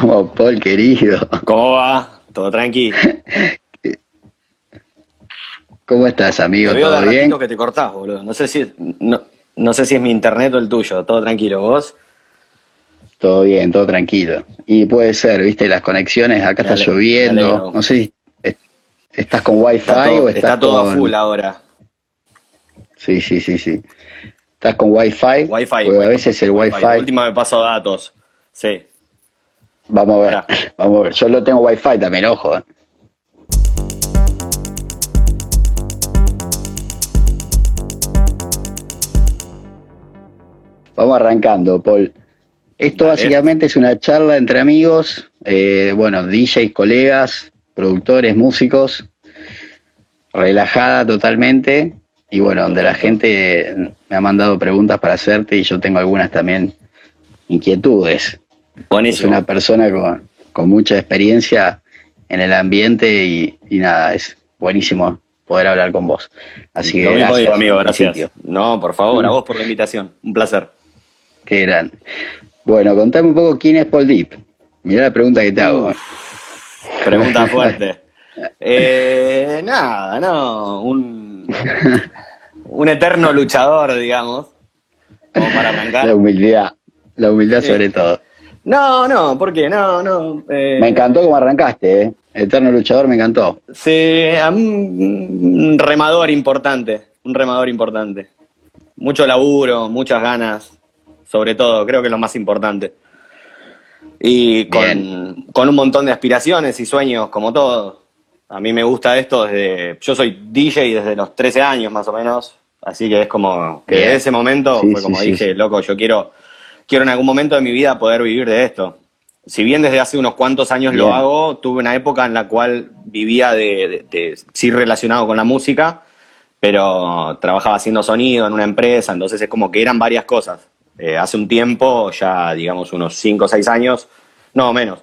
Vamos, Paul, querido. ¿Cómo va? ¿Todo tranqui? ¿Cómo estás, amigo? Te veo ¿Todo de bien? que te cortás, boludo. No sé si no, no sé si es mi internet o el tuyo. Todo tranquilo, ¿vos? Todo bien, todo tranquilo. Y puede ser, viste, las conexiones, acá está lloviendo. No sé si est- estás con wifi Está todo, o estás está todo con... a full ahora. Sí, sí, sí, sí. ¿Estás con wifi? Wi-Fi. Porque a veces el wifi... La última me paso datos. Sí. Vamos a ver, vamos a ver. Yo lo tengo wifi también, ojo. eh. Vamos arrancando, Paul. Esto Dale. básicamente es una charla entre amigos, eh, bueno, DJs, colegas, productores, músicos, relajada totalmente. Y bueno, donde la gente me ha mandado preguntas para hacerte y yo tengo algunas también inquietudes. Es Buenísimo. una persona con, con mucha experiencia en el ambiente y, y nada, es buenísimo poder hablar con vos. Así que Lo mismo gracias, digo, amigo, gracias. sitio. No, por favor, a vos por la invitación. Un placer. Qué grande. Bueno, contame un poco quién es Paul Deep. Mirá la pregunta que te hago. Pregunta fuerte. Eh, nada, no. Un, un eterno luchador, digamos. Como para arrancar. La humildad, la humildad Sí. sobre todo. No, no, ¿por qué? No, no. eh, Me encantó cómo arrancaste, ¿eh? Eterno luchador me encantó. Sí, a un remador importante, un remador importante. Mucho laburo, muchas ganas, sobre todo, creo que es lo más importante. Y con, con un montón de aspiraciones y sueños, como todo. A mí me gusta esto desde. Yo soy DJ desde los 13 años más o menos, así que es como que en ese momento Sí, fue como sí, dije, sí. loco, yo quiero, quiero en algún momento de mi vida poder vivir de esto. Si bien desde hace unos cuantos años lo hago, tuve una época en la cual vivía de, de- de- sí relacionado con la música, pero trabajaba haciendo sonido en una empresa, entonces es como que eran varias cosas. Eh, hace un tiempo, ya digamos unos 5 o 6 años, no menos,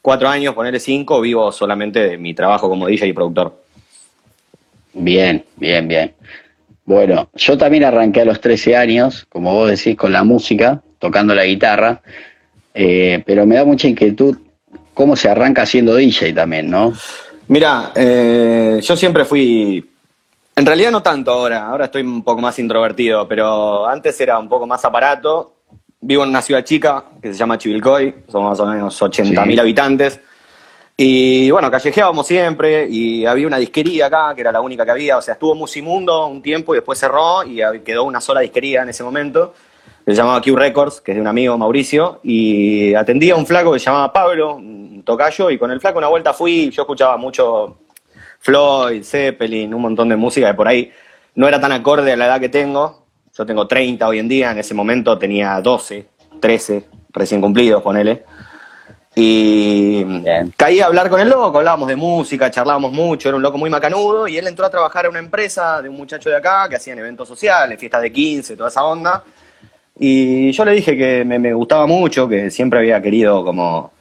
4 años, ponerle 5, vivo solamente de mi trabajo como DJ y productor. Bien, bien, bien. Bueno, yo también arranqué a los 13 años, como vos decís, con la música, tocando la guitarra, eh, pero me da mucha inquietud cómo se arranca siendo DJ también, ¿no? Mira, eh, yo siempre fui. En realidad no tanto ahora, ahora estoy un poco más introvertido, pero antes era un poco más aparato. Vivo en una ciudad chica que se llama Chivilcoy, somos más o menos 80.000 Sí. habitantes. Y bueno, callejeábamos siempre y había una disquería acá, que era la única que había. O sea, estuvo Musimundo un tiempo y después cerró y quedó una sola disquería en ese momento. Que Se llamaba Q Records, que es de un amigo Mauricio. Y atendía a un flaco que se llamaba Pablo, un tocayo. Y con el flaco una vuelta fui. Yo escuchaba mucho Floyd, Zeppelin, un montón de música que por ahí no era tan acorde a la edad que tengo. Yo tengo 30 hoy en día, en ese momento tenía 12, 13, recién cumplidos, ponele. Y Bien. caí a hablar con el loco, hablábamos de música, charlábamos mucho, era un loco muy macanudo y él entró a trabajar en una empresa de un muchacho de acá que hacían eventos sociales, fiestas de 15, toda esa onda. Y yo le dije que me, me gustaba mucho, que siempre había querido como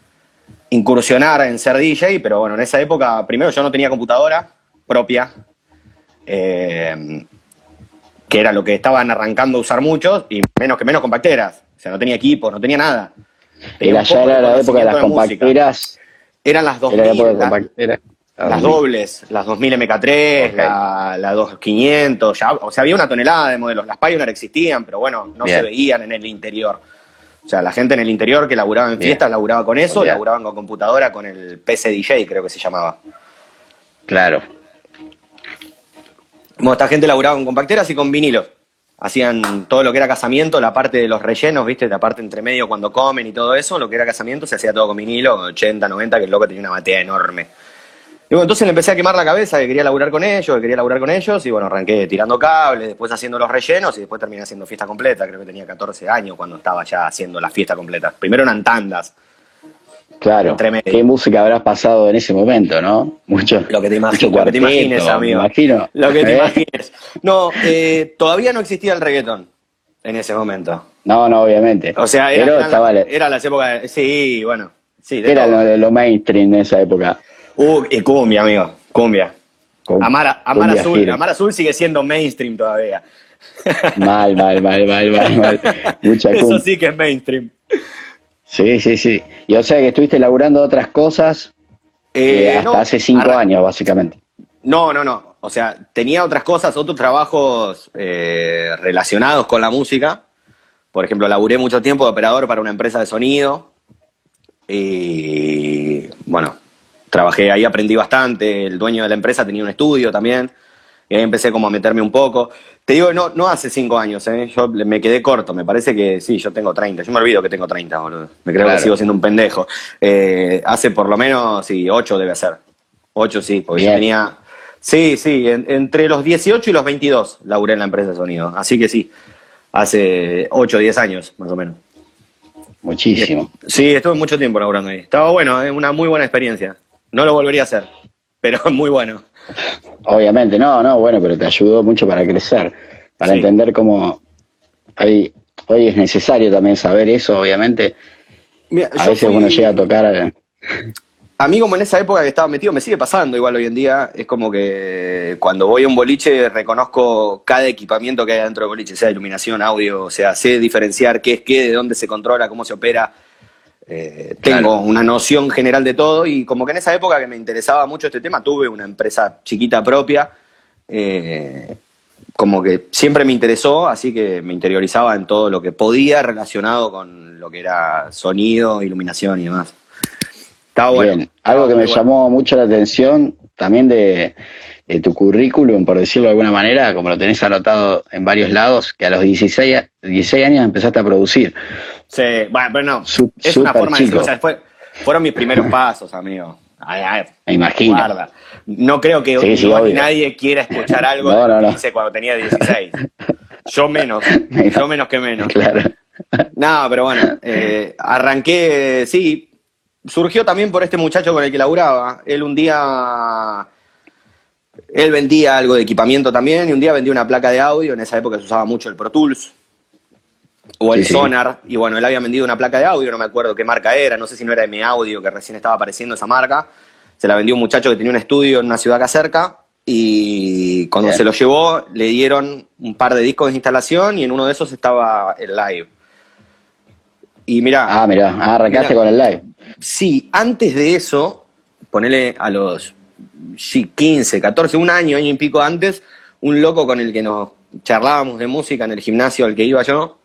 incursionar en ser DJ, pero bueno, en esa época, primero yo no tenía computadora propia, eh, que era lo que estaban arrancando a usar muchos, y menos que menos compacteras. O sea, no tenía equipo, no tenía nada. Era ya era la época de las música. compacteras. Eran las 2000, Era la época de las- compacteras. Las dobles, las 2000 MK3, Ok. la, la 2500, ya, o sea, había una tonelada de modelos. Las Pioneer existían, pero bueno, no Bien. se veían en el interior. O sea, la gente en el interior que laburaba en Bien. fiestas laburaba con eso, Bien. laburaban con computadora, con el PC DJ, creo que se llamaba. Claro. Como esta gente laburaba con compacteras y con vinilos. Hacían todo lo que era casamiento, la parte de los rellenos, ¿viste? La parte entre medio cuando comen y todo eso, lo que era casamiento se hacía todo con vinilo, 80, 90, que el loco tenía una batea enorme. Y bueno, entonces le empecé a quemar la cabeza que quería laburar con ellos, que quería laburar con ellos, y bueno, arranqué tirando cables, después haciendo los rellenos y después terminé haciendo fiesta completa. Creo que tenía 14 años cuando estaba ya haciendo la fiesta completa. Primero eran tandas, Claro. ¿Qué música habrás pasado en ese momento, no? Mucho. Lo que te imagines, mucho lo que te cuarteto, imagines, amigo. Me imagino. Lo que te ¿Eh? imagines. No, eh, todavía no existía el reggaetón en ese momento. No, no, obviamente. O sea, era, Pero eran, estaba era las épocas. de- sí, bueno. Sí, de era todo. lo, lo mainstream en esa época. Uh, y cumbia, amigo. Cumbia. Con- Amar, Amar cumbia Azul. Amar Azul sigue siendo mainstream todavía. Mal, mal, mal, mal, mal, mal. Mucha Eso cumbia. sí que es mainstream. Sí, sí, sí. Y o sea que estuviste laburando otras cosas eh, hasta hace cinco años, básicamente. No, no, no. O sea, tenía otras cosas, otros trabajos eh, relacionados con la música. Por ejemplo, laburé mucho tiempo de operador para una empresa de sonido. Y bueno, trabajé ahí, aprendí bastante. El dueño de la empresa tenía un estudio también. Y ahí empecé como a meterme un poco. Te digo, no, no hace cinco años, ¿eh? yo me quedé corto. Me parece que sí, yo tengo 30. Yo me olvido que tengo 30, boludo. Me creo que sigo siendo un pendejo. Eh, hace por lo menos, sí, ocho debe ser. Ocho sí, porque yo tenía Sí, sí, entre los 18 y los 22 laburé en la empresa de sonido. Así que sí, hace 8 o 10 años más o menos. Muchísimo. Sí, estuve mucho tiempo laburando ahí. Estaba bueno, es una muy buena experiencia. No lo volvería a hacer, pero muy bueno. Obviamente, no, no, bueno, pero te ayudó mucho para crecer, para entender cómo hoy, hoy es necesario también saber eso, obviamente. a veces uno llega a tocar a mí como en esa época que estaba metido, me sigue pasando igual hoy en día, es como que cuando voy a un boliche reconozco cada equipamiento que hay dentro del boliche, sea iluminación, audio, o sea, sé diferenciar qué es qué, de dónde se controla, cómo se opera. Eh, tengo una noción general de todo y como que en esa época que me interesaba mucho este tema, tuve una empresa chiquita propia, eh, como que siempre me interesó, así que me interiorizaba en todo lo que podía relacionado con lo que era sonido, iluminación y demás. Bien. Algo que me llamó mucho la atención también de, tu currículum, por decirlo de alguna manera, como lo tenés anotado en varios lados, que a los 16, 16 años empezaste a producir. Sí, bueno, pero no. es una forma de decir, o sea, fueron mis primeros pasos, amigo. me imagino. No creo que hoy nadie quiera escuchar algo no, que hice cuando tenía 16. Yo menos, yo menos que menos. Claro. No, pero bueno, eh, arranqué, sí, surgió también por este muchacho con el que laburaba. Él un día, él vendía algo de equipamiento también y un día vendía una placa de audio. En esa época se usaba mucho el Pro Tools o el Sonar. Y bueno, él había vendido una placa de audio, no me acuerdo qué marca era, no sé si no era M Audio, que recién estaba apareciendo esa marca. Se la vendió un muchacho que tenía un estudio en una ciudad acá cerca. Y cuando se lo llevó, le dieron un par de discos de instalación y en uno de esos estaba el live. Y mira. Ah, mira, ah, arrancaste con el live. Sí, antes de eso, ponele a los 15, 14, un año, año y pico antes, un loco con el que nos charlábamos de música en el gimnasio al que iba yo,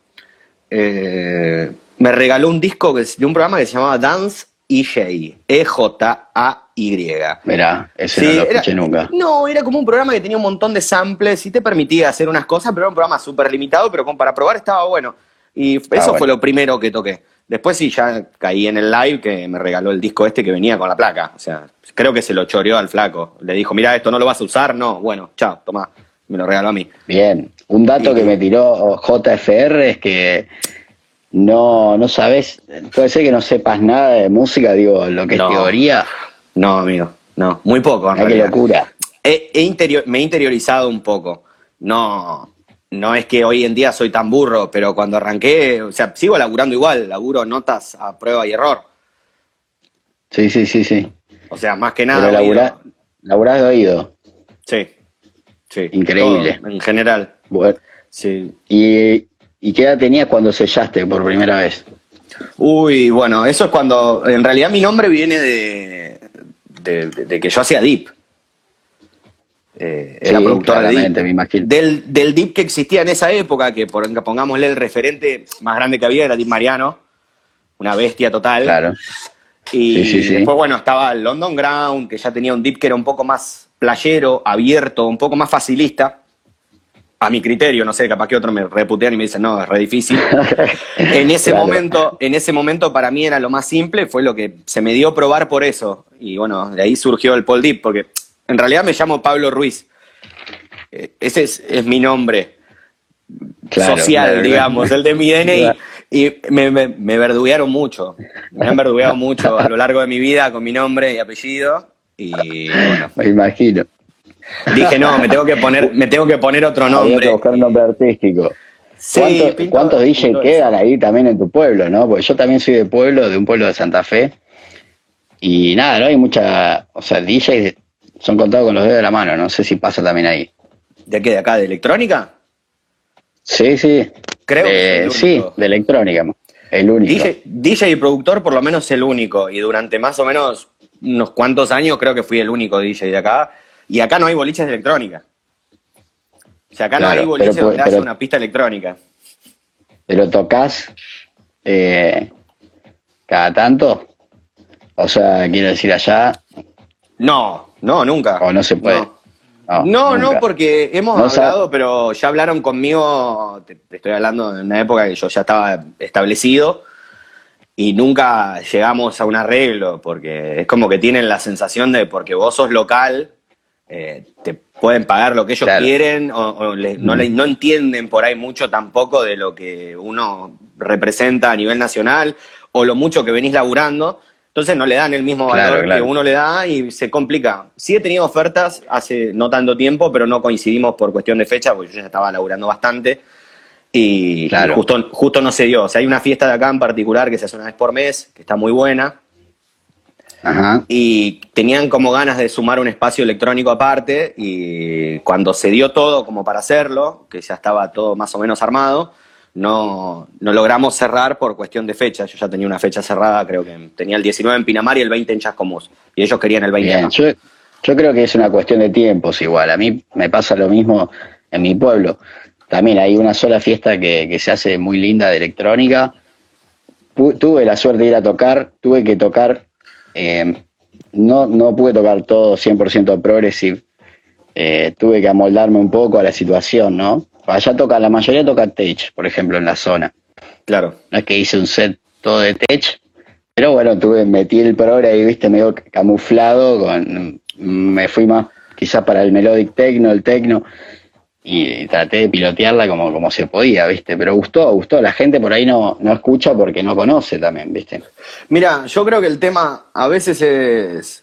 eh, me regaló un disco de un programa que se llamaba Dance EJ, E-J-A-Y. Mira, ese no lo escuché nunca. No, era como un programa que tenía un montón de samples y te permitía hacer unas cosas, pero era un programa súper limitado, pero como para probar estaba bueno. Y ah, eso fue lo primero que toqué. Después sí, ya caí en el live que me regaló el disco este que venía con la placa. O sea, creo que se lo choreó al flaco. Le dijo, mira, esto no lo vas a usar. No, bueno, chao, toma. Me lo regaló a mí. Bien. Un dato que me tiró JFR es que no, no sabes, puede ser que no sepas nada de música, digo, lo que es teoría. No, amigo, no, muy poco. En qué locura. me he interiorizado un poco. No, no es que hoy en día soy tan burro, pero cuando arranqué, o sea, sigo laburando igual, laburo notas a prueba y error. Sí, sí, sí, sí. O sea, más que nada. Pero laburás de oído. Sí, sí. Increíble. en general. Bueno. Sí. ¿Y, ¿Y qué edad tenías cuando sellaste por primera vez? Uy, bueno, eso es cuando. En realidad mi nombre viene de, de que yo hacía Deep. Eh, era productora de Deep. Del, del Deep que existía en esa época, que por, pongámosle el referente más grande que había, era Deep Mariano, una bestia total. Claro. Y después, bueno, estaba el London Ground, que ya tenía un Deep que era un poco más playero, abierto, un poco más facilista. A mi criterio, no sé, capaz que otro me reputean y me dicen, no, es re difícil. en ese momento, en ese momento para mí era lo más simple, fue lo que se me dio probar por eso. Y bueno, de ahí surgió el Paul Deep, porque en realidad me llamo Pablo Ruiz. Eh, ese es, mi nombre social, digamos, el de mi DNI. Y me, me, verduguearon mucho. Me han verdugueado mucho a lo largo de mi vida con mi nombre y apellido. Y bueno. Me imagino. Dije, no, me tengo que poner, me tengo que poner otro nombre. Había que buscar un nombre artístico. ¿Cuántos, ¿cuántos DJ quedan ahí también en tu pueblo, no? Porque yo también soy de pueblo, de un pueblo de Santa Fe. Y nada, no hay mucha, o sea, DJs son contados con los dedos de la mano, no sé si pasa también ahí. ¿De qué? ¿De acá? ¿De electrónica? Sí, sí. Creo que Sí, de electrónica. el único. DJ, DJ y productor por lo menos el único. Y durante más o menos unos cuantos años creo que fui el único DJ de acá. Y acá no hay boliches de electrónica. O sea, acá no hay boliches pero- donde pero- una pista electrónica. ¿Pero tocas eh, cada tanto? O sea, quiero decir allá, No, no, nunca. o no se puede. No. No, porque hemos No sabe- hablado, pero ya hablaron conmigo, te, te estoy hablando de una época que yo ya estaba establecido y nunca llegamos a un arreglo, porque es como que tienen la sensación de porque vos sos local, eh, te pueden pagar lo que ellos Claro. quieren o, o le- no, le- no entienden por ahí mucho tampoco de lo que uno representa a nivel nacional o lo mucho que venís laburando. Entonces no le dan el mismo Claro, valor claro. que uno le da y se complica. Sí he tenido ofertas hace no tanto tiempo, pero no coincidimos por cuestión de fecha, porque yo ya estaba laburando bastante. Y, Claro. y justo, justo no se dio. O sea, hay una fiesta de acá en particular que se hace una vez por mes, que está muy buena, Ajá. y tenían como ganas de sumar un espacio electrónico aparte y cuando se dio todo como para hacerlo, que ya estaba todo más o menos armado, no, no logramos cerrar por cuestión de fecha. Yo ya tenía una fecha cerrada, creo que tenía el 19 en Pinamar y el 20 en Chascomús. Y ellos querían el 20 Bien, yo, yo creo que es una cuestión de tiempos igual. A mí me pasa lo mismo en mi pueblo. También hay una sola fiesta que, que se hace muy linda de electrónica. Tuve la suerte de ir a tocar, tuve que tocar, eh, no, no pude tocar todo 100% progressive. Eh, tuve que amoldarme un poco a la situación, ¿no? Allá toca, la mayoría toca tech, por ejemplo, en la zona. Claro. No es que hice un set todo de tech, pero bueno, tuve, metí el progre ahí, viste, medio camuflado, con, me fui más quizás para el melodic techno, el techno, y traté de pilotearla como, como se podía, viste, pero gustó, gustó, la gente por ahí no, no escucha porque no conoce también, viste. Mira, yo creo que el tema a veces es.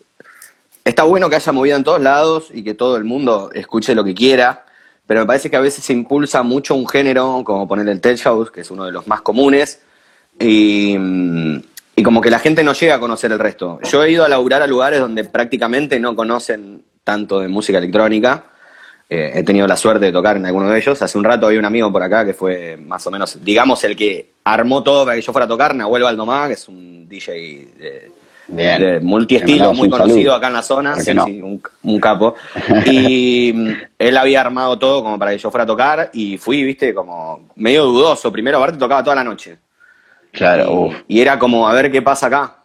Está bueno que haya movida en todos lados y que todo el mundo escuche lo que quiera, pero me parece que a veces se impulsa mucho un género, como poner el tech house, que es uno de los más comunes, y, mm, y como que la gente no llega a conocer el resto. Yo he ido a laburar a lugares donde prácticamente no conocen tanto de música electrónica. Eh, he tenido la suerte de tocar en alguno de ellos. Hace un rato había un amigo por acá que fue más o menos, digamos, el que armó todo para que yo fuera a tocar, Nahuel Baldomá, que es un DJ de, Bien. multiestilo, muy conocido acá en la zona, ¿Por qué sí, no? sí, un, un capo. Y mm, él había armado todo como para que yo fuera a tocar y fui, viste, como medio dudoso. Primero, aparte tocaba toda la noche. Claro, Y, uf, y era como a ver qué pasa acá.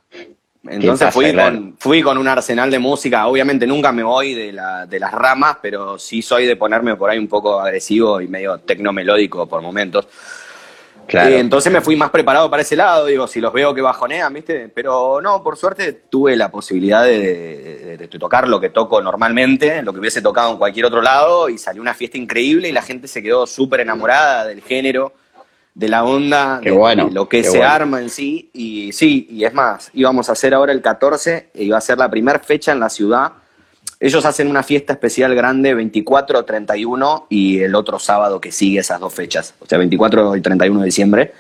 Entonces pasa, fui, claro. con, fui con un arsenal de música. Obviamente nunca me voy de, la- de las ramas, pero sí soy de ponerme por ahí un poco agresivo y medio tecnomelódico por momentos. Claro. Eh, entonces me fui más preparado para ese lado, digo, si los veo que bajonean, ¿viste? Pero no, por suerte tuve la posibilidad de, de- de tocar lo que toco normalmente, lo que hubiese tocado en cualquier otro lado, y salió una fiesta increíble y la gente se quedó súper enamorada del género, de la onda, Qué de, bueno, de lo que se bueno. arma en sí. Y sí, y es más, íbamos a hacer ahora el 14, e iba a ser la primera fecha en la ciudad. Ellos hacen una fiesta especial grande 24, 31 y el otro sábado que sigue esas dos fechas, o sea, 24 y 31 de diciembre,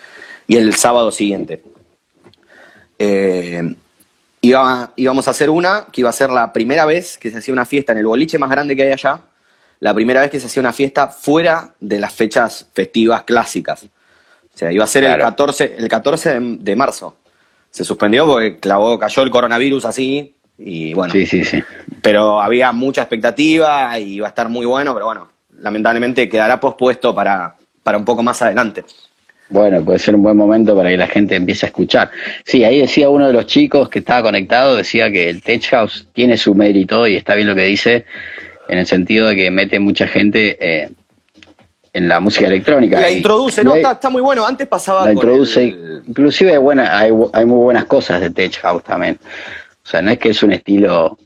y el sábado siguiente. Eh, iba- íbamos a hacer una que iba a ser la primera vez que se hacía una fiesta en el boliche más grande que hay allá, la primera vez que se hacía una fiesta fuera de las fechas festivas clásicas. O sea, iba a ser el Claro. 14, el 14 de, de marzo. Se suspendió porque clavó, cayó el coronavirus así y bueno, Sí, sí, sí. pero había mucha expectativa y iba a estar muy bueno, pero bueno, lamentablemente quedará pospuesto para, para un poco más adelante. Bueno, puede ser un buen momento para que la gente empiece a escuchar. Sí, ahí decía uno de los chicos que estaba conectado, decía que el Tech House tiene su mérito y está bien lo que dice, en el sentido de que mete mucha gente eh, en la música electrónica. La introduce, y ¿no? Está, está muy bueno. Antes pasaba la con introduce, el- inclusive hay, buena, hay, hay muy buenas cosas de Tech House también. O sea, no es que es un estilo,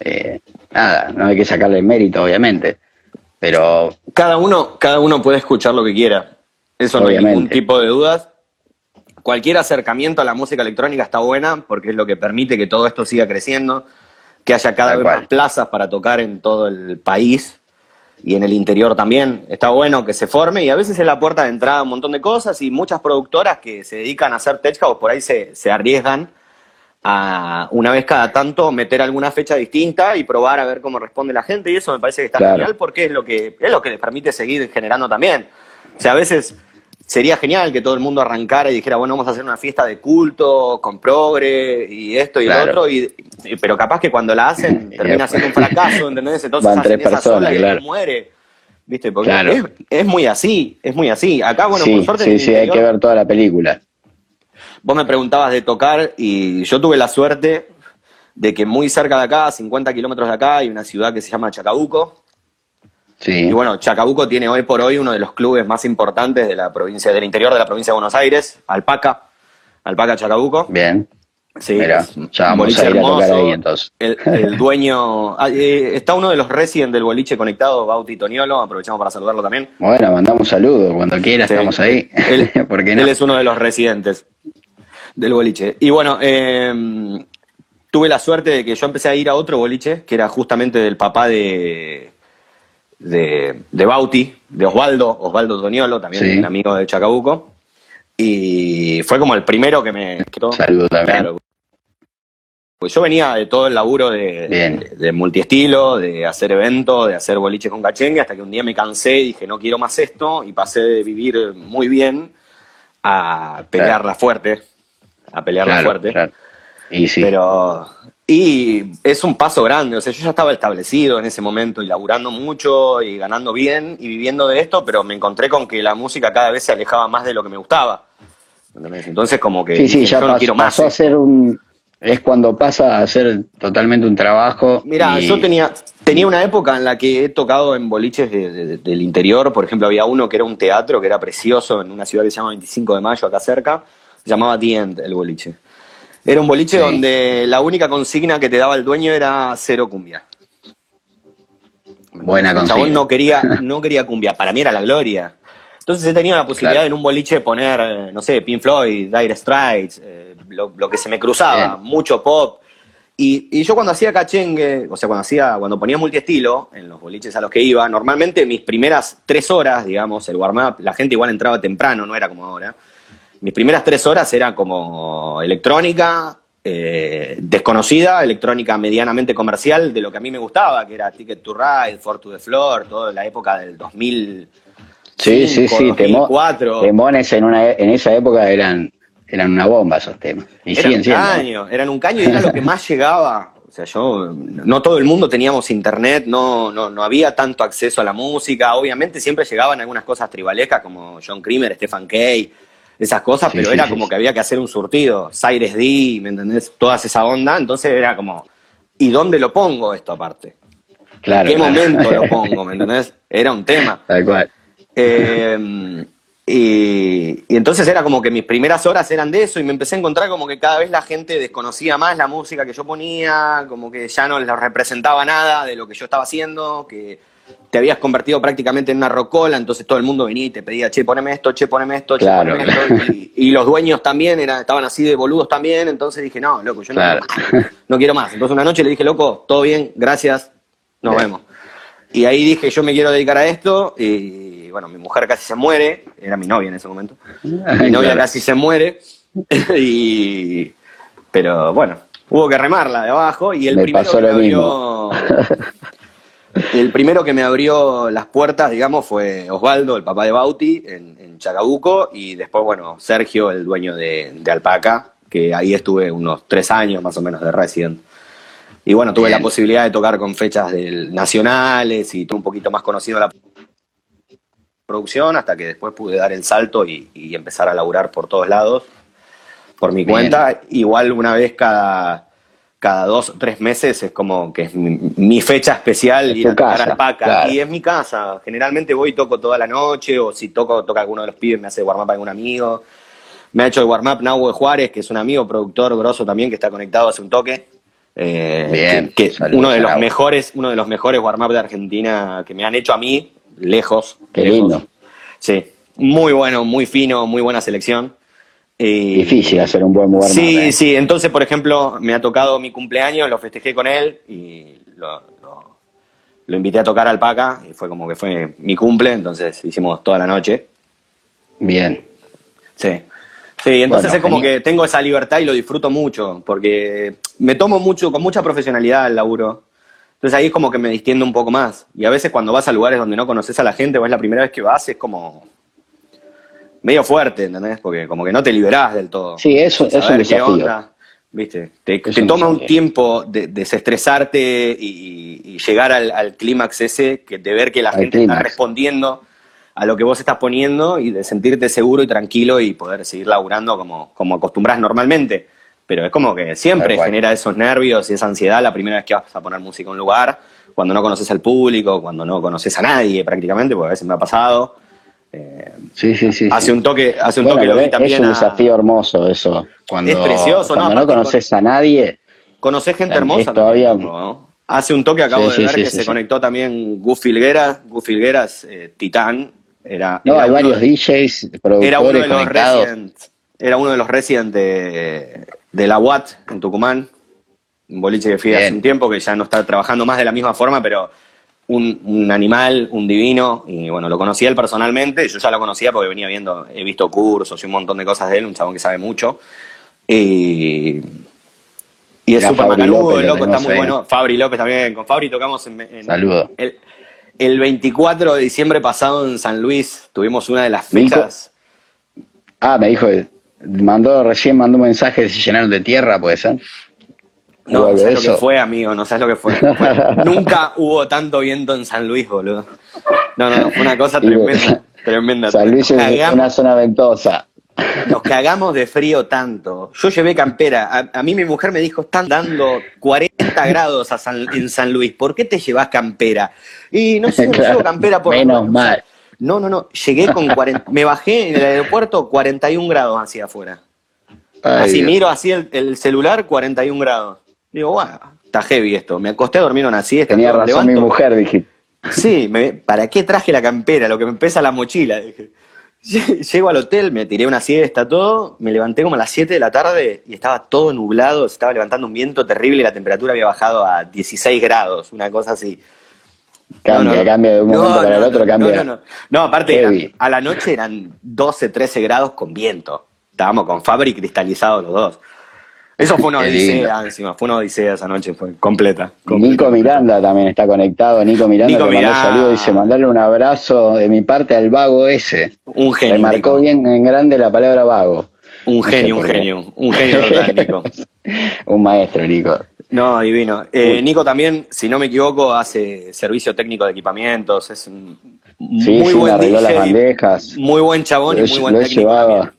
eh, nada, no hay que sacarle el mérito, obviamente, pero Cada uno, cada uno puede escuchar lo que quiera. Eso no hay ningún tipo de dudas. Cualquier acercamiento a la música electrónica está buena porque es lo que permite que todo esto siga creciendo, que haya cada Tal vez cual. más plazas para tocar en todo el país y en el interior también. Está bueno que se forme y a veces es la puerta de entrada a un montón de cosas y muchas productoras que se dedican a hacer tech house por ahí se, se arriesgan a una vez cada tanto meter alguna fecha distinta y probar a ver cómo responde la gente y eso me parece que está Claro. genial porque es lo que es lo que les permite seguir generando también. O sea, a veces sería genial que todo el mundo arrancara y dijera, bueno, vamos a hacer una fiesta de culto, con progre y esto y lo otro, y, pero capaz que cuando la hacen termina siendo un fracaso, ¿entendés? Entonces Van tres personas, claro. muere. ¿Viste? Porque es, muy así, es muy así. Acá, bueno, por suerte. Sí, sí, hay que ver toda la película. Vos me preguntabas de tocar y yo tuve la suerte de que muy cerca de acá, 50 kilómetros de acá, hay una ciudad que se llama Chacabuco, y bueno, Chacabuco tiene hoy por hoy uno de los clubes más importantes de la provincia, del interior de la provincia de Buenos Aires, Alpaca, Alpaca Chacabuco. Bien. Sí, Mira, ya vamos a ir hermoso. a tocar ahí entonces. El, dueño, ah, eh, está uno de los residentes del boliche conectado, Bauti Toniolo, aprovechamos para saludarlo también. Bueno, mandamos un saludo, cuando quiera estamos ahí. Él, él, es uno de los residentes del boliche. Y bueno, eh, tuve la suerte de que yo empecé a ir a otro boliche, que era justamente del papá de, de, de Bauti, de Osvaldo, Osvaldo Toniolo, también un amigo de Chacabuco. Y fue como el primero que me... Saludo también. pues yo venía de todo el laburo de, de, multiestilo, de hacer eventos, de hacer boliche con cachengue, hasta que un día me cansé y dije, no quiero más esto, y pasé de vivir muy bien a pelearla fuerte, a pelearla fuerte. Y sí. Pero y es un paso grande, o sea, yo ya estaba establecido en ese momento y laburando mucho y ganando bien y viviendo de esto, pero me encontré con que la música cada vez se alejaba más de lo que me gustaba. Entonces como que sí, sí, ya no quiero más. Pasó a ser un es cuando pasa a ser totalmente un trabajo. Mira, yo tenía tenía una época en la que he tocado en boliches del interior, por ejemplo, había uno que era un teatro que era precioso en una ciudad que se llama 25 de Mayo acá cerca, llamaba The End el boliche. Era un boliche donde la única consigna que te daba el dueño era cero cumbia. Buena el consigna. no quería, no quería cumbia, para mí era la gloria. Entonces he tenido la posibilidad en un boliche poner, eh, no sé, Pink Floyd, Dire Straits, eh, lo, que se me cruzaba, mucho pop. Y, yo cuando hacía cachengue, o sea, cuando hacía, cuando ponía multiestilo en los boliches a los que iba, normalmente mis primeras tres horas, digamos, el warm-up, la gente igual entraba temprano, no era como ahora mis primeras tres horas eran como electrónica, eh, desconocida, electrónica medianamente comercial, de lo que a mí me gustaba, que era Ticket to Ride, For to the Floor, toda la época del 2000. Sí, sí, sí, 2004. Temones en, una, en esa época eran, eran una bomba esos temas. Y eran un caño, eran un caño y era lo que más llegaba. O sea, yo, no todo el mundo teníamos internet, no, no, no había tanto acceso a la música. Obviamente siempre llegaban algunas cosas tribalescas como John Creamer, Stefan Kay, esas cosas, pero era como que había que hacer un surtido, Cyrus D, ¿me entendés? Toda esa onda, entonces era como, ¿y dónde lo pongo esto aparte? Claro, ¿En qué momento lo pongo, me entendés? Era un tema. Tal cual. Eh, y, entonces era como que mis primeras horas eran de eso y me empecé a encontrar como que cada vez la gente desconocía más la música que yo ponía, como que ya no les representaba nada de lo que yo estaba haciendo, que te habías convertido prácticamente en una rocola, entonces todo el mundo venía y te pedía, che, poneme esto, che, poneme esto, che, poneme esto. Y, los dueños también estaban así de boludos también, entonces dije, no, loco, yo no, quiero más. Entonces una noche le dije, loco, todo bien, gracias, nos vemos. Y ahí dije, yo me quiero dedicar a esto, y bueno, mi mujer casi se muere, era mi novia en ese momento, mi novia casi se muere, y... pero bueno, hubo que remarla de abajo, y el primero que abrió... El primero que me abrió las puertas, digamos, fue Osvaldo, el papá de Bauti, en, Chacabuco, y después, bueno, Sergio, el dueño de, Alpaca, que ahí estuve unos tres años más o menos de resident. Y bueno, tuve la posibilidad de tocar con fechas del, nacionales y tuve un poquito más conocido la producción hasta que después pude dar el salto y, empezar a laburar por todos lados por mi cuenta. Igual una vez cada cada dos o tres meses es como que es mi, fecha especial ir a tocar a la paca. Y es mi casa. Generalmente voy y toco toda la noche, o si toco, toca alguno de los pibes, me hace warm-up algún amigo. Me ha hecho el warm-up Nahue Juárez, que es un amigo, productor grosso también, que está conectado hace un toque. Eh, Bien, que, uno de los mejores, uno de los mejores warm-up de Argentina que me han hecho a mí, lejos. Qué lindo. Sí, muy bueno, muy fino, muy buena selección. Difícil hacer un buen warm Sí, ¿eh? sí. Entonces, por ejemplo, me ha tocado mi cumpleaños, lo festejé con él y lo, invité a tocar al Paca y fue como que fue mi cumple, entonces hicimos toda la noche. Bien. Sí. Sí, entonces es como que tengo esa libertad y lo disfruto mucho, porque me tomo mucho, con mucha profesionalidad el laburo. Entonces ahí es como que me distiendo un poco más. Y a veces cuando vas a lugares donde no conoces a la gente o es la primera vez que vas, es como medio fuerte, ¿entendés? Porque como que no te liberás del todo. Sí, eso es un desafío. ¿Viste? Te, toma un tiempo de, desestresarte y, llegar al, clímax ese, que, de ver que la gente está respondiendo a lo que vos estás poniendo y de sentirte seguro y tranquilo y poder seguir laburando como, como acostumbras normalmente. Pero es como que siempre genera esos nervios y esa ansiedad la primera vez que vas a poner música en un lugar, cuando no conoces al público, cuando no conoces a nadie prácticamente, porque a veces me ha pasado. Eh, sí, sí, sí. Hace un toque, hace un toque lo vi también. Es un desafío hermoso eso. Cuando, es precioso, cuando no, conoces a nadie. Conoces gente hermosa. Todavía. Hace un toque acabo de ver que se conectó también Gus Filguera. Gus Filguera es eh, titán. Era, no, hay varios DJs, productores era uno de los resident, Era uno de los residentes de, la UAT en Tucumán. Un boliche que fui hace un tiempo que ya no está trabajando más de la misma forma, pero un, animal, un divino, y bueno, lo conocía él personalmente, yo ya lo conocía porque venía viendo, he visto cursos y un montón de cosas de él, un chabón que sabe mucho. Y, y es súper macanudo, el loco está muy bueno. Fabri López también, con Fabri tocamos en, El, el, 24 de diciembre pasado en San Luis, tuvimos una de las fechas. Ah, me dijo, mandó, recién mandó un mensaje de se llenaron de tierra, puede ser. No, no sabes lo que fue, amigo, no sabes lo que fue. Nunca hubo tanto viento en San Luis, boludo. No, no, fue una cosa tremenda. tremenda. San Luis es una zona ventosa. Nos cagamos de frío tanto. Yo llevé campera. A, mí mi mujer me dijo, están dando 40 grados en San Luis. ¿Por qué te llevas campera? Y no sé, no llevo campera por... Menos mal. No, no, no. Llegué con 40... me bajé en el aeropuerto 41 grados hacia afuera. así miro así el, celular, 41 grados. Digo, bueno, está heavy esto. Me acosté a dormir una siesta. Tenía razón mi mujer, dije. Sí, ¿para qué traje la campera? Lo que me pesa la mochila, dije. Llego al hotel, me tiré una siesta, todo, me levanté como a las 7 de la tarde y estaba todo nublado, se estaba levantando un viento terrible y la temperatura había bajado a 16 grados, una cosa así. Cambia, cambia de un momento para el otro, cambia. No, no, aparte, a, la noche eran 12, 13 grados con viento. Estábamos con Fabri cristalizados los dos. Eso fue una odisea encima, fue una odisea esa noche, fue completa. Nico Miranda también está conectado, Nico Miranda Nico que mandó saludo, dice, mandarle un abrazo de mi parte al vago ese. Un genio. Me marcó bien en grande la palabra vago. Un genio, un genio, un genio total, Nico. un maestro, Nico. No, divino. Eh, Nico también, si no me equivoco, hace servicio técnico de equipamientos, es un muy buen DJ, las bandejas. muy buen chabón y muy buen técnico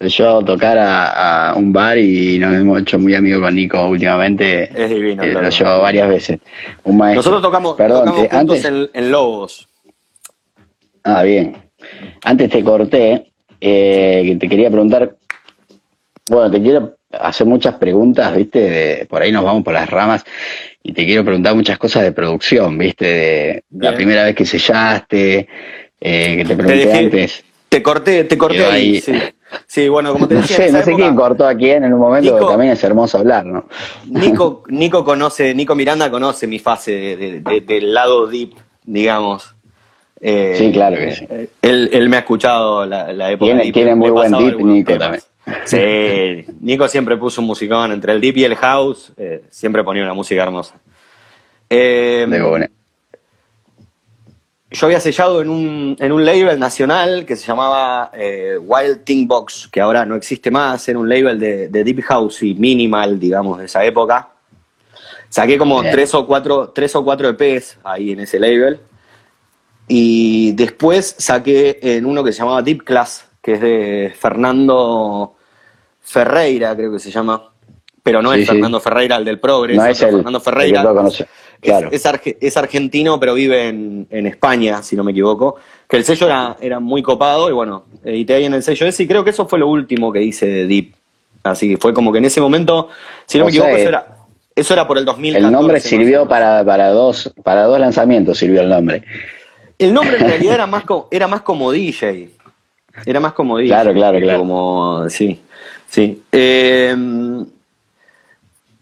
yo tocar a, un bar y nos hemos hecho muy amigos con Nico últimamente. Es divino. Eh, lo llevo varias veces. Un maestro. Nosotros tocamos, Perdón, juntos en, Lobos. Ah, bien. Antes te corté, eh, te quería preguntar, bueno, te quiero hacer muchas preguntas, ¿viste? por ahí nos vamos por las ramas y te quiero preguntar muchas cosas de producción, ¿viste? De, la primera vez que sellaste, eh, que te pregunté antes. Te corté, te corté ahí, sí. Sí, bueno, como te decía. No sé, quién cortó a quién en un momento, Nico, también es hermoso hablar, ¿no? Nico, Nico conoce, Nico Miranda conoce mi fase del lado deep, digamos. Eh, sí, claro que sí. Él, me ha escuchado la, época tiene, Tiene muy buen deep, Nico también. Sí, Nico siempre puso un musicón entre el deep y el house, eh, siempre ponía una música hermosa. Eh, de yo había sellado en un, en un label nacional que se llamaba eh, Wild Thing Box, que ahora no existe más, era un label de, Deep House y Minimal, digamos, de esa época. Saqué como tres o, cuatro, tres o cuatro EPs ahí en ese label. Y después saqué en uno que se llamaba Deep Class, que es de Fernando Ferreira, creo que se llama. Pero no es Fernando Ferreira el del Progres, no es Fernando Ferreira. Es, argentino, pero vive en, España, si no me equivoco. Que el sello era, era muy copado y bueno, edité ahí en el sello ese y creo que eso fue lo último que hice de Deep. Así que fue como que en ese momento, si no me equivoco, eso era, eso era por el 2014. El nombre sirvió para, para, dos, para dos lanzamientos, sirvió el nombre. El nombre en realidad era más, como, era más como DJ. Era más como DJ. Claro, claro, claro. Como, sí, sí. Eh,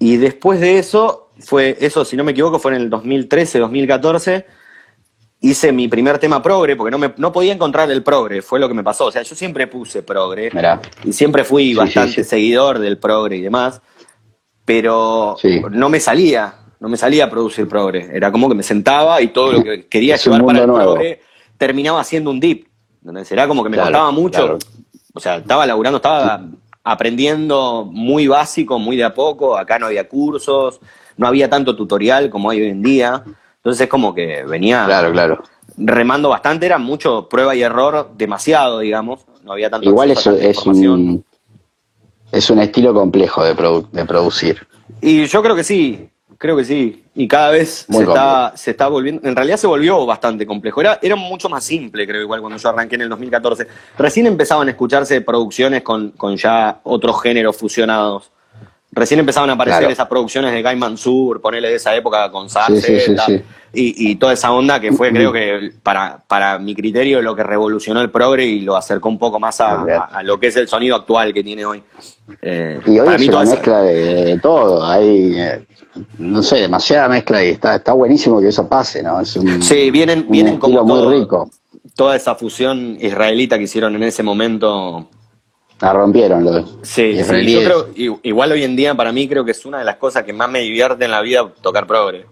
y después de eso, fue, eso si no me equivoco, fue en el 2013, 2014, hice mi primer tema progre, porque no, me, no podía encontrar el progre, fue lo que me pasó. O sea, yo siempre puse progre y siempre fui bastante seguidor del progre y demás, pero no me salía, no me salía a producir progre. Era como que me sentaba y todo lo que quería llevar para el progre terminaba siendo un dip. Era como que me costaba mucho. O sea, estaba laburando, estaba aprendiendo muy básico, muy de a poco. Acá no había cursos, no había tanto tutorial como hay hoy en día. Entonces es como que venía claro, claro. remando bastante, era mucho prueba y error, demasiado, digamos. No había tanto Igual eso es un, es un estilo complejo de, de producir. Y yo creo que sí, creo que sí. Y cada vez se está, se está, volviendo, en realidad se volvió bastante complejo. Era, era mucho más simple, creo, igual cuando yo arranqué en el 2014. Recién empezaban a escucharse producciones con, con ya otros géneros fusionados. Recién empezaban a aparecer esas producciones de Guy Mansur, ponele de esa época con Sartre y, y, toda esa onda que fue, creo que, para, para mi criterio, lo que revolucionó el progre y lo acercó un poco más a, lo que es el sonido actual que tiene hoy. Eh, y hoy es una mezcla de, todo. Hay, eh, no sé, demasiada mezcla y está, está buenísimo que eso pase, ¿no? Es un, sí, vienen, vienen como muy rico. Toda esa fusión israelita que hicieron en ese momento la rompieron los sí, yo creo, igual hoy en día para mí creo que es una de las cosas que más me divierte en la vida tocar progre.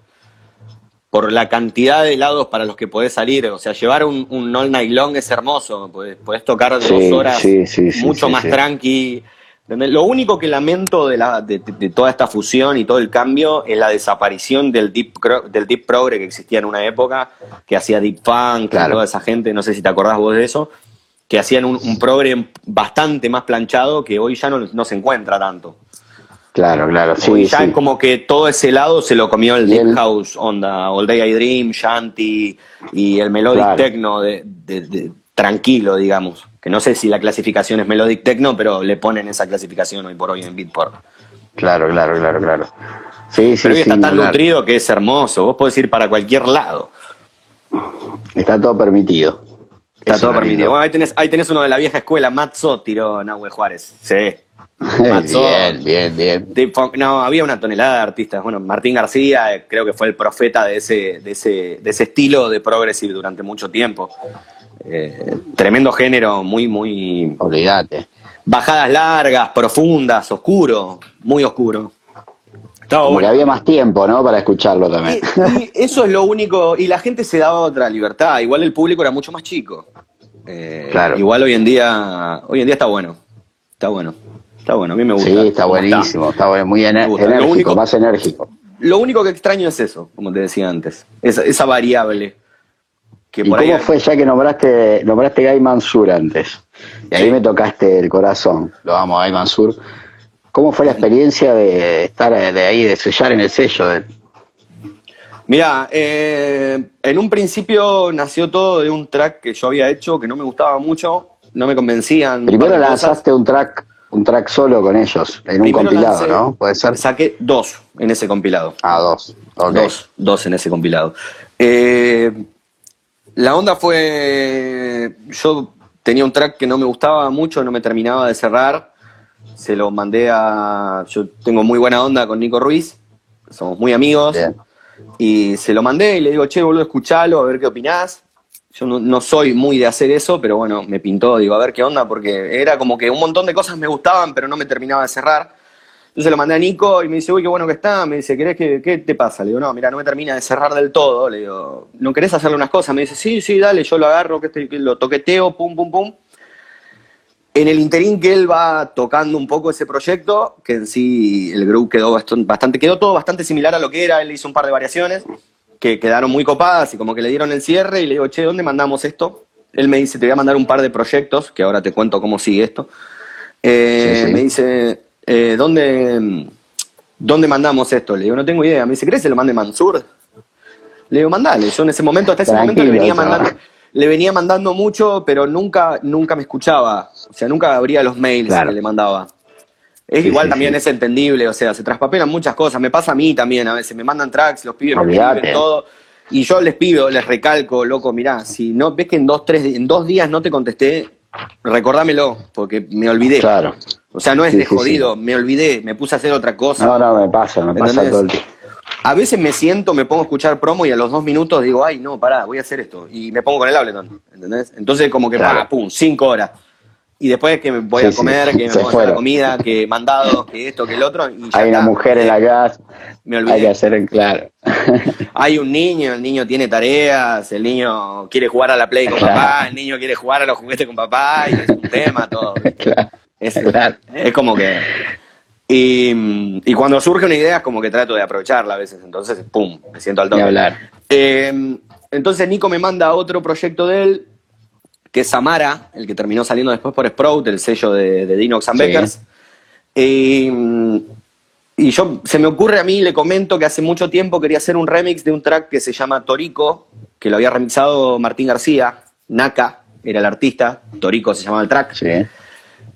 Por la cantidad de lados para los que podés salir. O sea, llevar un, un all night long es hermoso. Podés, tocar dos horas mucho más tranqui. Lo único que lamento de, la, de, toda esta fusión y todo el cambio es la desaparición del deep, del deep progre que existía en una época, que hacía deep funk, toda esa gente, no sé si te acordás vos de eso que hacían un, un progre bastante más planchado que hoy ya no, se encuentra tanto. Claro, claro, sí. ya es como que todo ese lado se lo comió el Deep House, onda, All Day I Dream, Shanty y el Melodic Techno de, tranquilo, digamos. Que no sé si la clasificación es Melodic Techno, pero le ponen esa clasificación hoy por hoy en Beatport. Claro, claro, claro, claro. Sí, sí, pero hoy está tan nutrido que es hermoso. Vos podés ir para cualquier lado. Está todo permitido. Está todo permitido. ahí tenés, ahí tenés uno de la vieja escuela, Matzo tiró Nahue Juárez. Sí. bien, bien, bien. No, había una tonelada de artistas. Bueno, Martín García eh, creo que fue el profeta de ese, de ese, de ese estilo de progressive durante mucho tiempo. Eh, tremendo género, muy, muy. Olvídate. Bajadas largas, profundas, oscuro, muy oscuro. Como que había más tiempo, ¿no? Para escucharlo también. Y, eso es lo único, y la gente se daba otra libertad, igual el público era mucho más chico. Eh, claro. Igual hoy en día, hoy en día está bueno, está bueno, está bueno, a mí me gusta. Sí, está buenísimo, está, muy enérgico, más enérgico. Lo único que extraño es eso, como te decía antes, esa, esa variable. Que ¿Y cómo fue ya que nombraste, nombraste Guy Mansur antes? Y ahí me tocaste el corazón, lo amo, Guy Mansur. ¿Cómo fue la experiencia de estar de ahí, de sellar en el sello? Mira, eh, en un principio nació todo de un track que yo había hecho que no me gustaba mucho, no me convencían. Primero lanzaste un track, un track solo con ellos, en un compilado, ¿no? Puede ser. Saqué dos en ese compilado. Ah, dos. Dos, dos en ese compilado. Eh, la onda fue, yo tenía un track que no me gustaba mucho, no me terminaba de cerrar se lo mandé a. Yo tengo muy buena onda con Nico Ruiz, somos muy amigos. Y se lo mandé y le digo, che, boludo, escuchalo, a ver qué opinás. Yo no, soy muy de hacer eso, pero bueno, me pintó, digo, a ver qué onda, porque era como que un montón de cosas me gustaban, pero no me terminaba de cerrar. Entonces lo mandé a Nico y me dice, uy, qué bueno que está. Me dice, ¿querés que, qué te pasa? Le digo, no, mira, no me termina de cerrar del todo. Le digo, ¿no querés hacerle unas cosas? Me dice, sí, sí, dale, yo lo agarro, que, que lo toqueteo, pum, pum, pum. En el interín que él va tocando un poco ese proyecto, que en sí el grupo quedó bastante, quedó todo bastante similar a lo que era, él hizo un par de variaciones que quedaron muy copadas y como que le dieron el cierre y le digo, che, ¿dónde mandamos esto? Él me dice, te voy a mandar un par de proyectos, que ahora te cuento cómo sigue esto. Eh, me dice, eh, ¿dónde, ¿dónde mandamos esto? Le digo, no tengo idea. Me dice, ¿crees que se lo mande Mansur? Le digo, mandale. Yo en ese momento, hasta ese momento le venía mandando le venía mandando mucho, pero nunca, nunca me escuchaba. O sea, nunca abría los mails que le mandaba. Es igual también es entendible, o sea, se traspapelan muchas cosas. Me pasa a mí también a veces, me mandan tracks, los pibes me escriben todo. Y yo les pido, les recalco, loco, mirá, si no ves que en dos, tres, en dos días no te contesté, recordámelo, porque me olvidé. Claro. O sea, no es de jodido, me olvidé, me puse a hacer otra cosa. No, no, me pasa, me pasa todo el tiempo. A veces me siento, me pongo a escuchar promo y a los dos minutos digo, ay, no, pará, voy a hacer esto. Y me pongo con el Ableton, ¿entendés? Entonces, como que, pum, cinco horas. y después que me voy a comer, que me voy a hacer comida, que mandado, que esto, que el otro. Y Hay una mujer en la casa. Me olvidé. Hay que hacer en claro. Hay un niño, el niño tiene tareas, el niño quiere jugar a la play con papá, el niño quiere jugar a los juguetes con papá, y es un tema, todo. Es, es como que. Y, y, cuando surge una idea es como que trato de aprovecharla a veces, entonces, pum, me siento al toque. hablar. Eh, entonces Nico me manda otro proyecto de él, que es Samara, el que terminó saliendo después por Sprout, el sello de, de Dinox and Beckers. Y, yo, se me ocurre a mí, le comento que hace mucho tiempo quería hacer un remix de un track que se llama Torico, que lo había remixado Martín García, Naka era el artista, Torico se llamaba el track.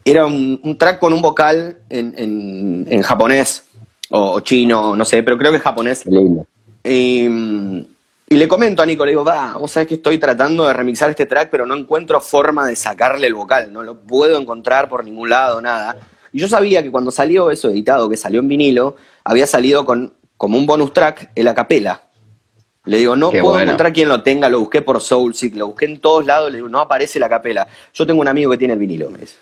Era un, track con un vocal en, japonés o, chino, no sé, pero creo que es japonés. Lindo. Y, y le comento a Nico, le digo, va, vos sabés que estoy tratando de remixar este track, pero no encuentro forma de sacarle el vocal, no lo puedo encontrar por ningún lado, nada. Y yo sabía que cuando salió eso editado, que salió en vinilo, había salido con como un bonus track el acapela. Le digo, no puedo encontrar quien lo tenga, lo busqué por Soulseek, lo busqué en todos lados, le digo, no aparece la capela. Yo tengo un amigo que tiene el vinilo, me dice.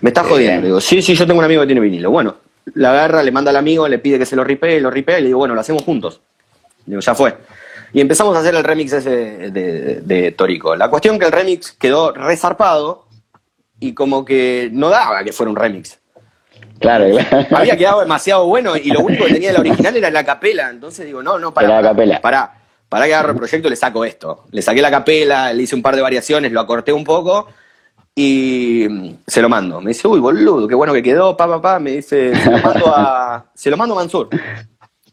Me está jodiendo, le digo, sí, sí, yo tengo un amigo que tiene vinilo. Bueno, la agarra, le manda al amigo, le pide que se lo ripee, lo ripea y le digo, bueno, lo hacemos juntos. Digo, ya fue. Y empezamos a hacer el remix ese de, Torico. La cuestión que el remix quedó resarpado y como que no daba que fuera un remix. Claro, Había quedado demasiado bueno y lo único que tenía de la original era la capela. Entonces digo, no, no, para. La capela. Para, para que agarre el proyecto le saco esto. Le saqué la capela, le hice un par de variaciones, lo acorté un poco y se lo mando. Me dice, uy, boludo, qué bueno que quedó, pa, pa, pa. Me dice, se lo mando a, se lo mando a Mansur.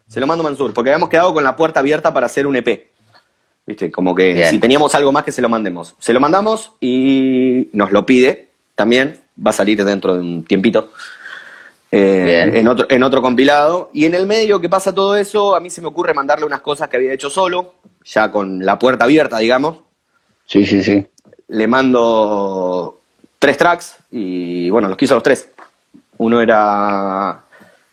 Se lo mando Mansur, porque habíamos quedado con la puerta abierta para hacer un EP. ¿Viste? Como que si teníamos algo más que se lo mandemos. Se lo mandamos y nos lo pide también. Va a salir dentro de un tiempito. Eh, en, otro, en otro compilado. Y en el medio que pasa todo eso, a mí se me ocurre mandarle unas cosas que había hecho solo, ya con la puerta abierta, digamos. Sí, sí, sí. Le mando tres tracks y bueno, los quiso los tres. Uno era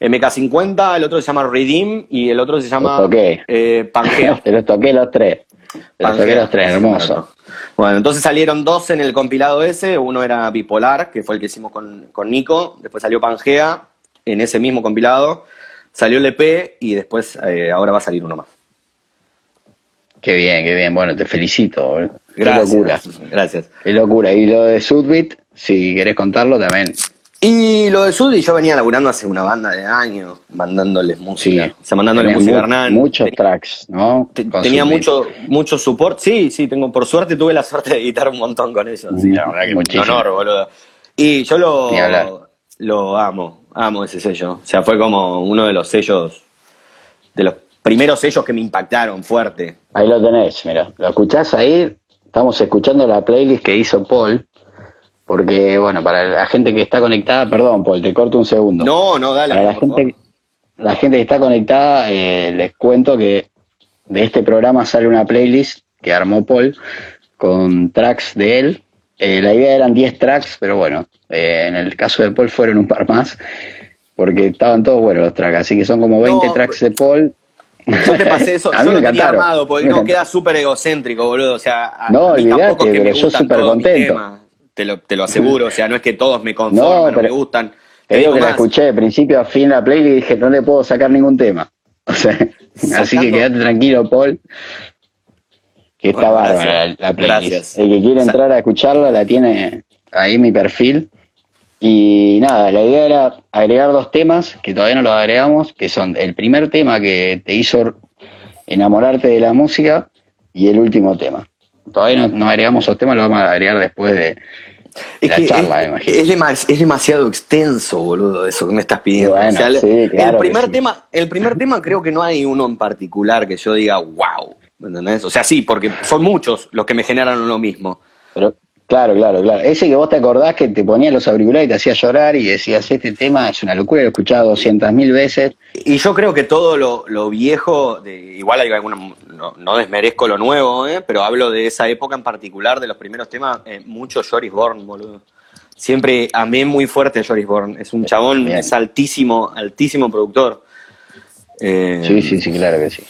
MK50, el otro se llama Redeem y el otro se llama eh, Pangea. Te los toqué los tres. Te los toqué los tres, hermoso. Bueno, entonces salieron dos en el compilado ese. Uno era Bipolar, que fue el que hicimos con, Nico. Después salió Pangea en ese mismo compilado. Salió el EP y después eh, ahora va a salir uno más. Qué bien, qué bien. Bueno, te felicito. Gracias. Qué locura. Gracias. Qué locura. Y lo de Sudbit, si querés contarlo también. Y lo de Sudi, yo venía laburando hace una banda de años, mandándoles música. Sí, o sea, mandándoles música Hernán. Muchos tracks, ¿no? tenía mucho, mucho support. Sí, sí, tengo, por suerte tuve la suerte de editar un montón con ellos. Sí, la verdad que un honor, boludo. Y yo lo, lo amo, amo ese sello. O sea, fue como uno de los sellos, de los primeros sellos que me impactaron fuerte. Ahí lo tenés, mira. ¿Lo escuchás ahí? Estamos escuchando la playlist que hizo Paul porque, bueno, para la gente que está conectada, perdón, Paul, te corto un segundo. No, no, dale. Para la, gente, la gente que está conectada, eh, les cuento que de este programa sale una playlist que armó Paul con tracks de él. Eh, la idea eran 10 tracks, pero bueno, eh, en el caso de Paul fueron un par más, porque estaban todos buenos los tracks, así que son como 20 tracks de Paul. Yo te pasé eso, yo lo tenía armado, porque no queda súper egocéntrico, boludo. O sea, no, olvídate, pero yo súper contento te lo, aseguro. O sea, no es que todos me conforman, no, me gustan. Te digo que la escuché de principio a fin la play y dije, no le puedo sacar ningún tema. O sea, así que quédate tranquilo, Paul. Que está bárbara la, playlist. El que quiere entrar a escucharla la tiene ahí en mi perfil. Y nada, la idea era agregar dos temas que todavía no los agregamos, que son el primer tema que te hizo enamorarte de la música y el último tema. Todavía no, agregamos esos temas, lo vamos a agregar después de, es que es, demasiado extenso, boludo, eso que me estás pidiendo. el, primer tema, el primer tema creo que no hay uno en particular que yo diga, wow. ¿Entendés? O sea, sí, porque son muchos los que me generan lo mismo. Pero, claro, claro, claro. Ese que vos te acordás que te ponía los auriculares y te hacía llorar y decías, este tema es una locura, lo he escuchado 200 mil veces. Y yo creo que todo lo, viejo, de, igual hay alguna, no, desmerezco lo nuevo, ¿eh? pero hablo de esa época en particular, de los primeros temas, eh, mucho Joris Born, boludo. Siempre amé muy fuerte Joris Born. Es un chabón, es altísimo, altísimo productor. Eh, sí, sí, sí, claro que sí.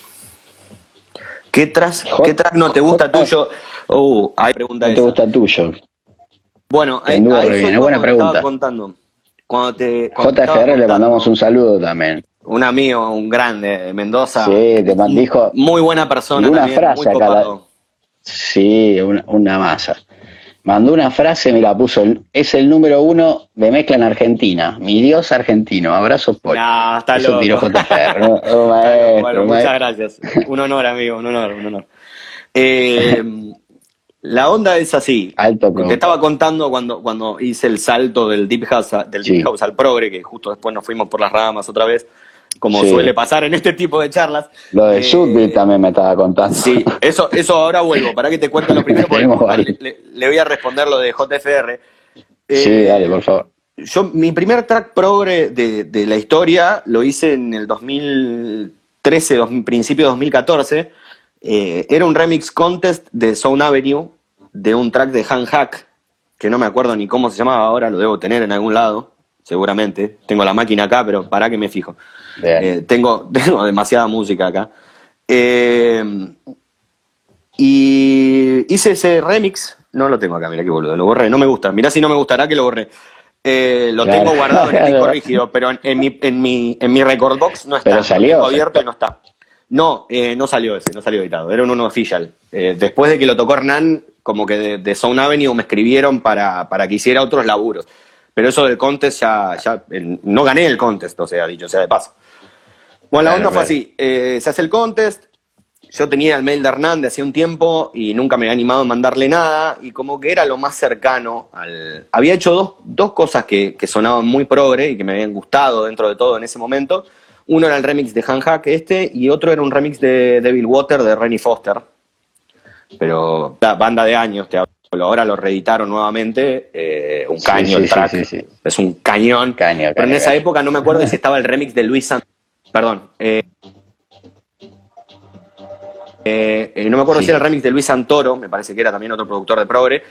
¿Qué tras, ¿qué tras no te gusta tuyo? Uh, hay pregunta ¿No te gusta tuyo? Bueno, ahí, ahí fue buena pregunta. contando. Cuando te, cuando JFR le mandamos un saludo también. un amigo, un grande de Mendoza. Sí, te dijo Muy buena persona una también, frase muy. Sí, una, una masa. Mandó una frase, me la puso. Es el número uno de mezcla en Argentina. Mi Dios argentino. Abrazo, Paul. Nah, está Eso loco. tiró JFR. ¿no? Oh, maestro, Bueno, muchas gracias. Un honor, amigo, un honor, un honor. Eh, la onda es así. Alto Te estaba contando cuando, cuando hice el salto del Deep House, a- del Sí. Deep House al Progre, que justo después nos fuimos por las ramas otra vez, como Sí. suele pasar en este tipo de charlas. Lo de Eh, también me estaba contando. Sí, eso, eso ahora vuelvo. Para que te cuente lo primero, porque le voy a responder lo de JFR. Sí, Eh, dale, por favor. Yo, mi primer track progre de, de la historia lo hice en el 2013, dos- principio de 2014. Eh, era un remix contest de Sound Avenue de un track de Han Hack, que no me acuerdo ni cómo se llamaba ahora, lo debo tener en algún lado, seguramente. Tengo la máquina acá, pero para que me fijo. Eh, tengo, tengo demasiada música acá. Eh, y hice ese remix. No lo tengo acá, mira qué boludo. Lo borré, no me gusta. Mirá si no me gustará que lo borré. Eh, lo Claro. tengo guardado en el disco rígido, pero en, en mi, en, mi, en mi record box no está. Pero salió. Abierto y no está. No, eh, no salió ese, no salió editado. Era un uno official. Eh, después de que lo tocó Hernán, como que de, de Sound Avenue me escribieron para, para que hiciera otros laburos. Pero eso del contest ya, ya no gané el contest, o sea, dicho sea de paso. Bueno, la onda fue así. eh, se hace el contest. Yo tenía el mail de Hernán de hace un tiempo y nunca me había animado a mandarle nada. Y como que era lo más cercano al. Había hecho dos, dos cosas que, que sonaban muy progre y que me habían gustado dentro de todo en ese momento. Uno era el remix de Han Hack este y otro era un remix de Devil Water de Rennie Foster. Pero la banda de años, te hablo. Ahora lo reeditaron nuevamente. eh, un caño sí, el track. Es un cañón. Caño, Pero en esa época no me acuerdo si estaba el remix de Luis San... Perdón. eh, eh, no me acuerdo si era el remix de Luis Santoro, me parece que era también otro productor de Progre.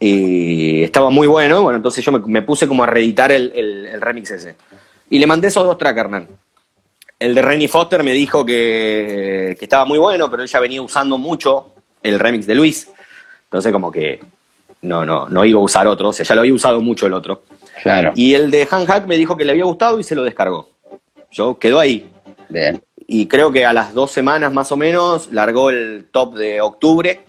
Y estaba muy bueno. Bueno, entonces yo me, me puse como a reeditar el, el- el remix ese. Y le mandé esos dos tracks Hernán. El de Rennie Foster me dijo que, que estaba muy bueno, pero ella venía usando mucho el remix de Luis. Entonces, como que no, no, no iba a usar otro. O sea, ya lo había usado mucho el otro. Claro. Y el de Han Hack me dijo que le había gustado y se lo descargó. Yo quedó ahí. Bien. Y creo que a las dos semanas más o menos largó el top de octubre.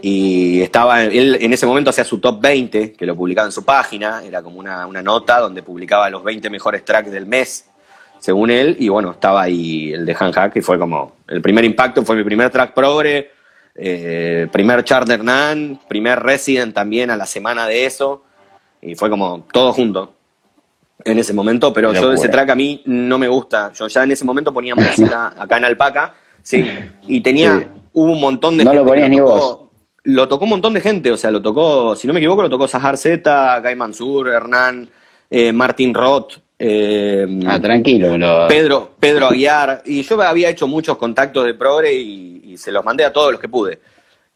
Y estaba, él en ese momento hacía su top 20, que lo publicaba en su página. Era como una, una nota donde publicaba los 20 mejores tracks del mes, según él. Y bueno, estaba ahí el de Han Hack, y fue como el primer impacto, fue mi primer track progre. Eh, primer chart de Hernán, primer Resident también a la semana de eso. Y fue como todo junto en ese momento, pero yo ese track a mí no me gusta. Yo ya en ese momento ponía música acá en Alpaca, sí, y tenía, Sí. hubo un montón de No lo gente que ponías ni tocó. vos. Lo tocó un montón de gente, o sea, lo tocó, si no me equivoco, lo tocó Sahar Z, Guy Mansur, Hernán, eh, Martin Roth, eh, Ah, tranquilo. Lo... Pedro, Pedro Aguiar, y yo había hecho muchos contactos de Progre y, y se los mandé a todos los que pude.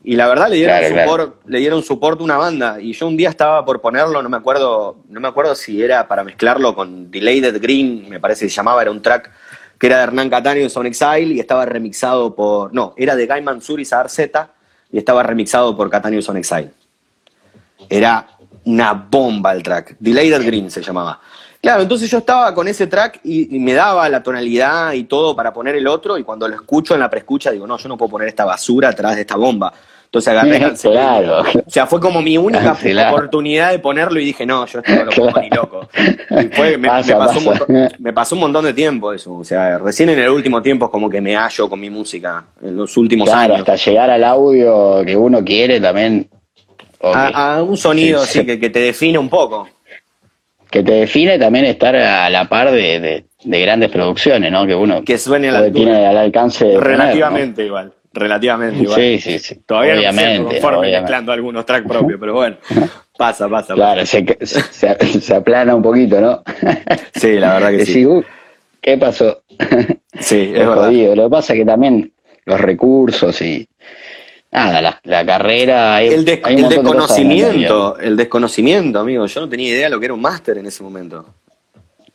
Y la verdad le dieron Claro, claro. support, le dieron support a una banda. Y yo un día estaba por ponerlo, no me acuerdo, no me acuerdo si era para mezclarlo con Delayed Green, me parece que se llamaba, era un track que era de Hernán Cataño y Son Exile y estaba remixado por. No, era de Guy Mansur y Sahar Z y estaba remixado por Cataño y Son Exile. Era una bomba el track. Delayed Green se llamaba. Claro, entonces yo estaba con ese track y, y me daba la tonalidad y todo para poner el otro y cuando lo escucho en la preescucha digo, no, yo no puedo poner esta basura atrás de esta bomba. Entonces agarré cancelé. Claro. O sea, fue como mi única Cancelado. oportunidad de ponerlo y dije, no, yo esto no lo pongo ni loco. Y fue- me, Pasa, me pasó un pasa. montón, me pasó un montón de tiempo eso. O sea, recién en el último tiempo es como que me hallo con mi música, en los últimos Claro, años. hasta llegar al audio que uno quiere también. A, a un sonido Sí, así sí. que, que te define un poco. Que te define también estar a la par de, de- de grandes producciones, ¿no? Que uno Que suene la tiene al alcance de poner, ¿no? Relativamente igual. Relativamente igual. Sí, sí, sí. Todavía no me obviamente, conforme obviamente. mezclando algunos tracks propios, pero bueno, pasa, pasa. Claro, se, se, se aplana un poquito, ¿no? Sí, la verdad que Decís, sí. "Uh, ¿qué pasó? Sí, es Es verdad. jodido. Lo que pasa es que también los recursos y. Nada, la, la carrera. Hay, El, des- hay de desconocimiento, el desconocimiento, amigo. Yo no tenía idea de lo que era un máster en ese momento.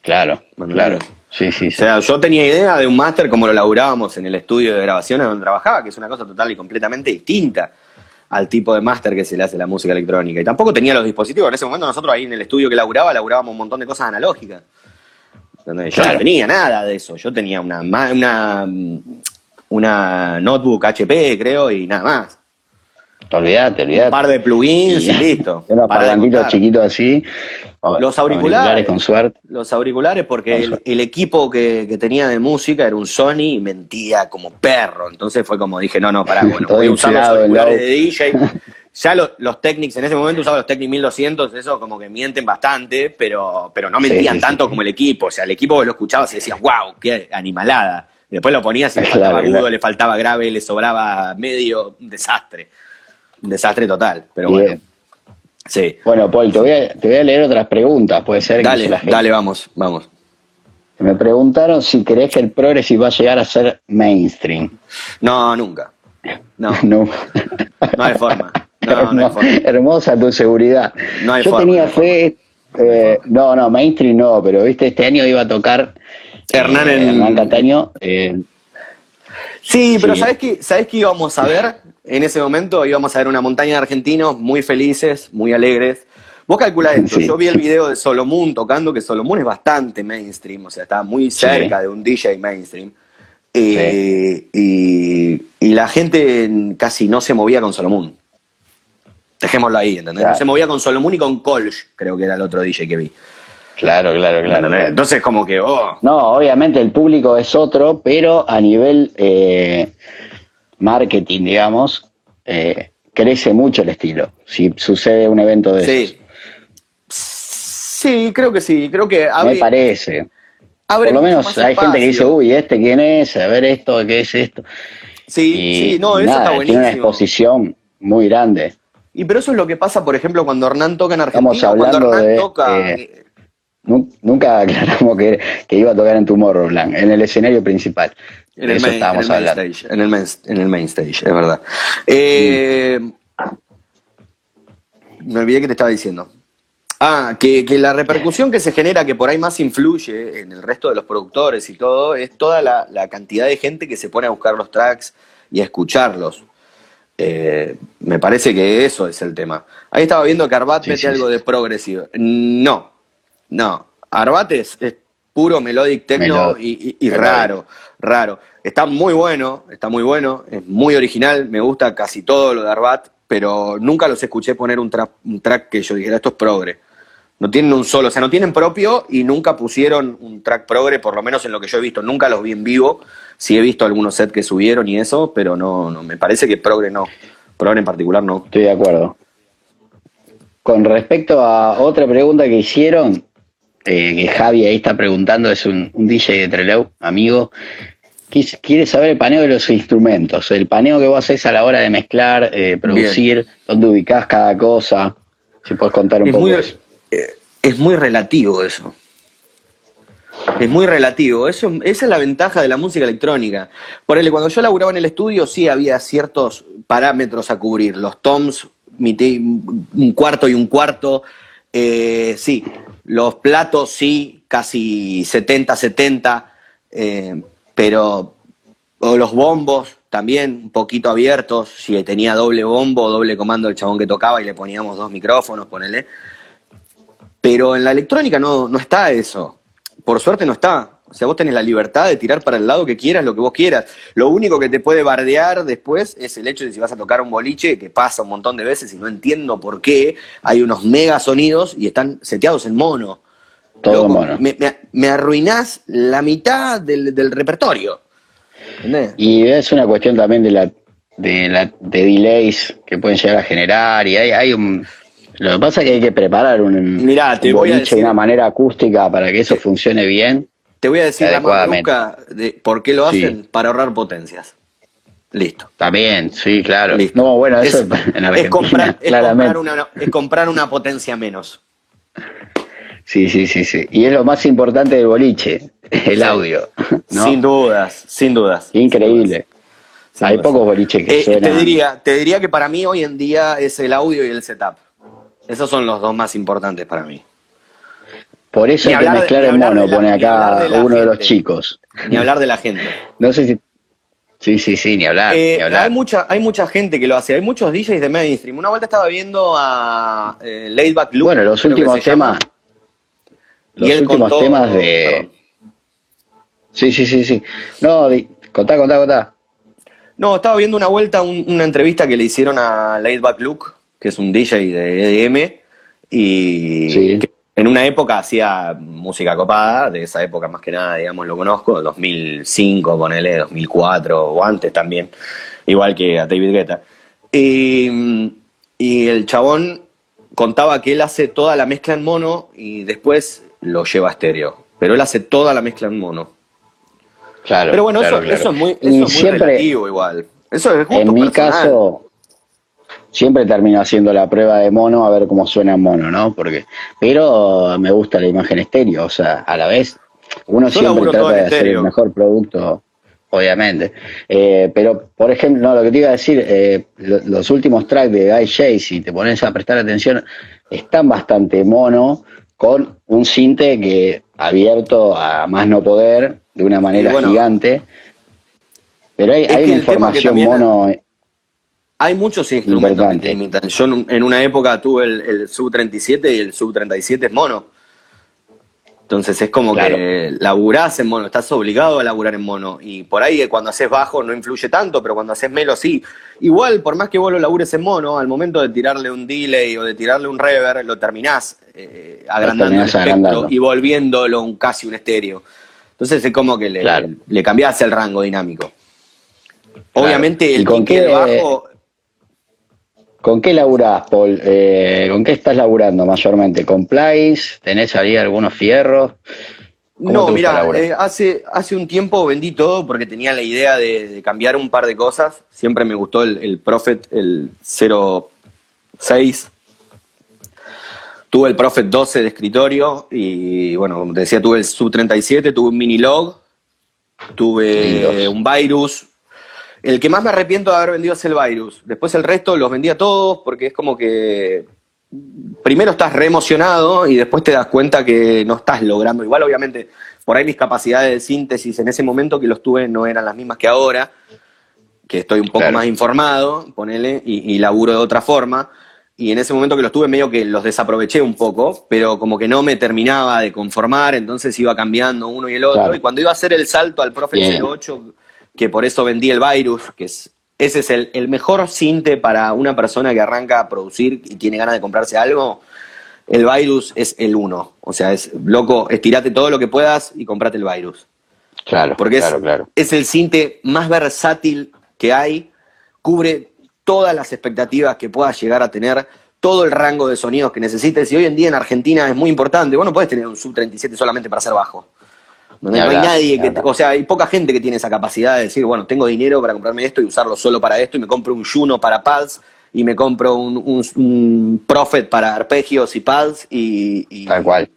Claro, Bueno, claro. claro. Sí, sí, O sí. sea, yo tenía idea de un máster como lo laburábamos en el estudio de grabaciones donde trabajaba, que es una cosa total y completamente distinta al tipo de máster que se le hace la música electrónica. Y tampoco tenía los dispositivos. En ese momento nosotros ahí en el estudio que laburaba, laburábamos un montón de cosas analógicas. Yo no tenía nada de eso. Yo tenía una, una, una notebook HP, creo, y nada más. Olvídate, olvídate. Un par de plugins y, listo. Unos parlantitos chiquitos así. Los auriculares. con suerte. Los auriculares, porque el, equipo que, tenía de música era un Sony y mentía como perro. Entonces fue como dije, no, no, pará, bueno, voy a usar los auriculares de DJ. ya los, los Technics, en ese momento usaba los Technics 1200, eso como que mienten bastante, pero, pero no mentían tanto como el equipo. O sea, el equipo que lo escuchaba se decía, wow, qué animalada. Después lo ponías y le faltaba agudo, le faltaba grave, le sobraba medio, un desastre. Un desastre total, pero bueno. Sí. Bueno, Paul, te voy, a, leer otras preguntas, puede ser. Que dale, dale, vamos, vamos. Me preguntaron si crees que el progressive va a llegar a ser mainstream. No, nunca. No. no. no hay forma. Hermosa tu seguridad. Yo tenía fe, eh, no, no, mainstream no, pero viste, este año iba a tocar Hernán en Hernán Cataño. Eh, sí, pero ¿sabes qué, ¿sabes qué íbamos a ver? En ese momento íbamos a ver una montaña de argentinos muy felices, muy alegres. Vos calculás esto, yo vi el video de Solomon tocando, que Solomon es bastante mainstream, o sea, está muy cerca de un DJ mainstream. Eh, y, y, la gente casi no se movía con Solomon. Dejémoslo ahí, ¿entendés? Se movía con Solomon y con Colch, creo que era el otro DJ que vi. Claro, claro, claro. Entonces, como que. Oh. No, obviamente el público es otro, pero a nivel eh, marketing, digamos, eh, crece mucho el estilo. Si sucede un evento de sí. Sí, creo que sí. Creo que. Me parece. Por lo menos hay gente que dice, uy, ¿este quién es? A ver esto, ¿qué es esto? Sí, sí, no, eso está buenísimo. Tiene una exposición muy grande. Y pero eso es lo que pasa, por ejemplo, cuando Hernán toca en Argentina. Estamos hablando cuando Hernán toca. Eh, nunca aclaramos que, que, iba a tocar en Tomorrowland, en el escenario principal. En el, main, estábamos hablando. Stage, en, el main, en el main stage, es verdad. Eh, me olvidé que te estaba diciendo. Ah, que, que, la repercusión que se genera, que por ahí más influye en el resto de los productores y todo, es toda la, la cantidad de gente que se pone a buscar los tracks y a escucharlos. Eh, me parece que eso es el tema. Ahí estaba viendo que Arbat mete algo de progresivo. No, no. Arbat es, puro melodic techno y, raro, raro. Está muy bueno, está muy bueno, es muy original, me gusta casi todo lo de Arbat, pero nunca los escuché poner un, un track que yo dijera, esto es progre. No tienen un solo, o sea, no tienen propio y nunca pusieron un track progre, por lo menos en lo que yo he visto. Nunca los vi en vivo. Sí he visto algunos sets que subieron y eso, pero no, no me parece que progre no. Progre en particular no. Estoy de acuerdo. Con respecto a otra pregunta que hicieron, eh, que Javi ahí está preguntando, es un, DJ de Trelew, amigo, quiere saber el paneo de los instrumentos, el paneo que vos haces a la hora de mezclar, eh, producir, dónde ubicás cada cosa. Si puedes contar un poco eso es muy relativo eso. Es muy relativo. Eso, esa es la ventaja de la música electrónica. Por ejemplo, cuando yo laburaba en el estudio, sí había ciertos parámetros a cubrir. Los toms, un cuarto y un cuarto. Eh, sí, los platos, sí, casi 70-70. Eh, pero o los bombos también un poquito abiertos. Si tenía doble bombo, doble comando el chabón que tocaba y le poníamos dos micrófonos, ponele. Pero en la electrónica no, no está eso. Por suerte no está. O sea, vos tenés la libertad de tirar para el lado que quieras, lo que vos quieras. Lo único que te puede bardear después es el hecho de si vas a tocar un boliche, que pasa un montón de veces y no entiendo por qué hay unos mega sonidos y están seteados en mono. Todo mono. Me, arruinás la mitad del, repertorio. Y es una cuestión también de la, de la de delays que pueden llegar a generar y hay, hay un lo que pasa es que hay que preparar un, Mirá, te voy a decir, de una manera acústica para que eso funcione bien. Te voy a decir la más de por qué lo hacen, para ahorrar potencias. Listo. También, sí, claro. No, bueno, eso es, en Argentina, es comprar, comprar, una, es comprar una potencia menos. Sí, sí, sí, sí. Y es lo más importante del boliche, el audio. Sin dudas, sin dudas. Increíble. Hay pocos boliches que eh, Te diría, te diría que para mí hoy en día es el audio y el setup. Esos son los dos más importantes para mí. Por eso hay que mezclar el mono, pone acá uno de los chicos. Ni hablar de la gente. No sé si. Sí, sí, sí, ni hablar, Eh, ni hablar. Hay, mucha, hay mucha gente que lo hace, hay muchos DJs de mainstream. Una vuelta estaba viendo a eh, Laidback Luke. bueno, los últimos temas, los últimos contó- temas de... perdón. Sí, sí, sí, sí. No, contá, contá, contá. No, estaba viendo una vuelta, un- una entrevista que le hicieron a Laidback Luke, que es un DJ de EDM, y Sí. que en una época hacía música copada, de esa época más que nada, digamos, lo conozco, 2005, ponele, 2004, o antes también, igual que a David Guetta. Y, y el chabón contaba que él hace toda la mezcla en mono y después lo lleva a estéreo, pero él hace toda la mezcla en mono. Claro. Pero bueno, claro, eso, claro. eso es muy, eso es muy siempre, relativo igual. Eso es gusto en mi personal. caso, siempre termino haciendo la prueba de mono a ver cómo suena en mono, ¿no? Porque, pero me gusta la imagen estéreo, o sea, a la vez, uno Yo siempre trata de hacer el mejor producto, obviamente. Eh, pero, por ejemplo, no, lo que te iba a decir, eh, lo- los últimos tracks de Guy J, si te pones a prestar atención, están bastante mono, con un cinte que abierto a más no poder, de una manera bueno, gigante. Pero hay, hay una información mono Hay muchos instrumentos que te imitan. Yo en- una época tuve el, el Sub-37 y el Sub-37 es mono. Entonces es como Claro. que laburás en mono, estás obligado a laburar en mono. Y por ahí eh, cuando haces bajo no influye tanto, pero cuando haces melo sí. Igual, por más que vos lo labures en mono, al momento de tirarle un delay o de tirarle un reverb, lo terminás eh, agrandando el terminás agrandando. y volviéndolo un, casi un estéreo. Entonces es como que le, Claro. le cambiás el rango dinámico. Obviamente ¿Y el con y el qué- bajo ¿Con qué laburás, Paul? Eh, ¿Con qué estás laburando mayormente? ¿Con plays? ¿Tenés ahí algunos fierros? ¿Cómo te No, mira, eh, hace, hace un tiempo vendí todo porque tenía la idea de, de cambiar un par de cosas. Siempre me gustó el, el Prophet, el 06. Tuve el Prophet 12 de escritorio y, bueno, como te decía, tuve el Sub 37, tuve un mini log, tuve un Virus. El que más me arrepiento de haber vendido es el Virus. Después el resto los vendía todos porque es como que primero estás re emocionado y después te das cuenta que no estás logrando. Igual, obviamente, por ahí mis capacidades de síntesis en ese momento que los tuve no eran las mismas que ahora, que estoy un poco Claro. más informado, ponele, y, y laburo de otra forma. Y en ese momento que los tuve, medio que los desaproveché un poco, pero como que no me terminaba de conformar, entonces iba cambiando uno y el otro. Claro. Y cuando iba a hacer el salto al Bien. 08, que por eso vendí el Virus, que es, ese es el, el mejor cinte para una persona que arranca a producir y tiene ganas de comprarse algo. El Virus es el uno. O sea, es loco, estirate todo lo que puedas y comprate el Virus. Claro, Porque claro, es, claro. es el cinte más versátil que hay, cubre todas las expectativas que puedas llegar a tener, todo el rango de sonidos que necesites. Y hoy en día en Argentina es muy importante. Vos no podés tener un sub 37 solamente para hacer bajo. No, hay nadie que, o sea, hay poca gente que tiene esa capacidad de decir, bueno, tengo dinero para comprarme esto y usarlo solo para esto, y me compro un Juno para pads, y me compro un, un- un Prophet para arpegios y pads, y, y- Tal cual.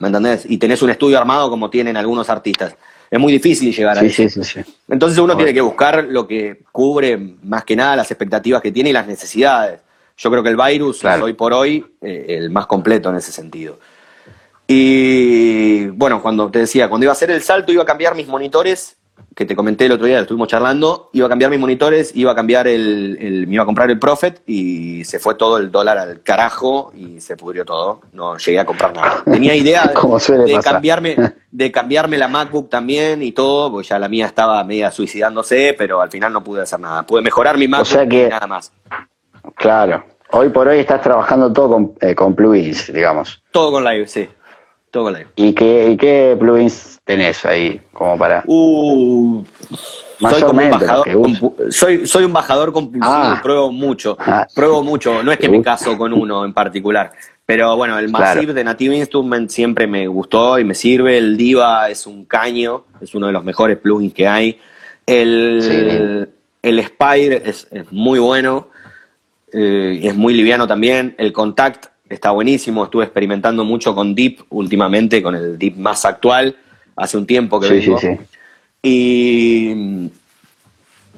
¿me entendés? Y tenés un estudio armado como tienen algunos artistas. Es muy difícil llegar a Sí, eso. sí, sí. Entonces uno tiene que buscar lo que cubre más que nada las expectativas que tiene y las necesidades. Yo creo que el virus Claro. es hoy por hoy eh, el más completo en ese sentido. Y bueno, cuando te decía, cuando iba a hacer el salto, iba a cambiar mis monitores, que te comenté el otro día, estuvimos charlando, iba a cambiar mis monitores, iba a cambiar el, el- me iba a comprar el Prophet y se fue todo el dólar al carajo y se pudrió todo. No llegué a comprar nada. Tenía idea de, cambiarme, de cambiarme la MacBook también y todo, porque ya la mía estaba media suicidándose, pero al final no pude hacer nada. Pude mejorar mi MacBook sea que- y nada más. Claro. Hoy por hoy estás trabajando todo con, eh, con plugins, digamos. Todo con live, sí. Todo con live. ¿Y qué, ¿Y qué plugins tenés ahí como para...? Uh, Más soy o como un menos, compu- soy, soy un bajador compulsivo, Ah. pruebo mucho, Ah. pruebo mucho, no es que me caso con uno en particular, pero bueno, el Claro. Massive de Native Instrument siempre me gustó y me sirve, el Diva es un caño, es uno de los mejores plugins que hay, el, el Spire es, es muy bueno, eh, es muy liviano también, el Contact está buenísimo, estuve experimentando mucho con Deep últimamente, con el Deep más actual, hace un tiempo que Sí, sí, vengo. sí. Y,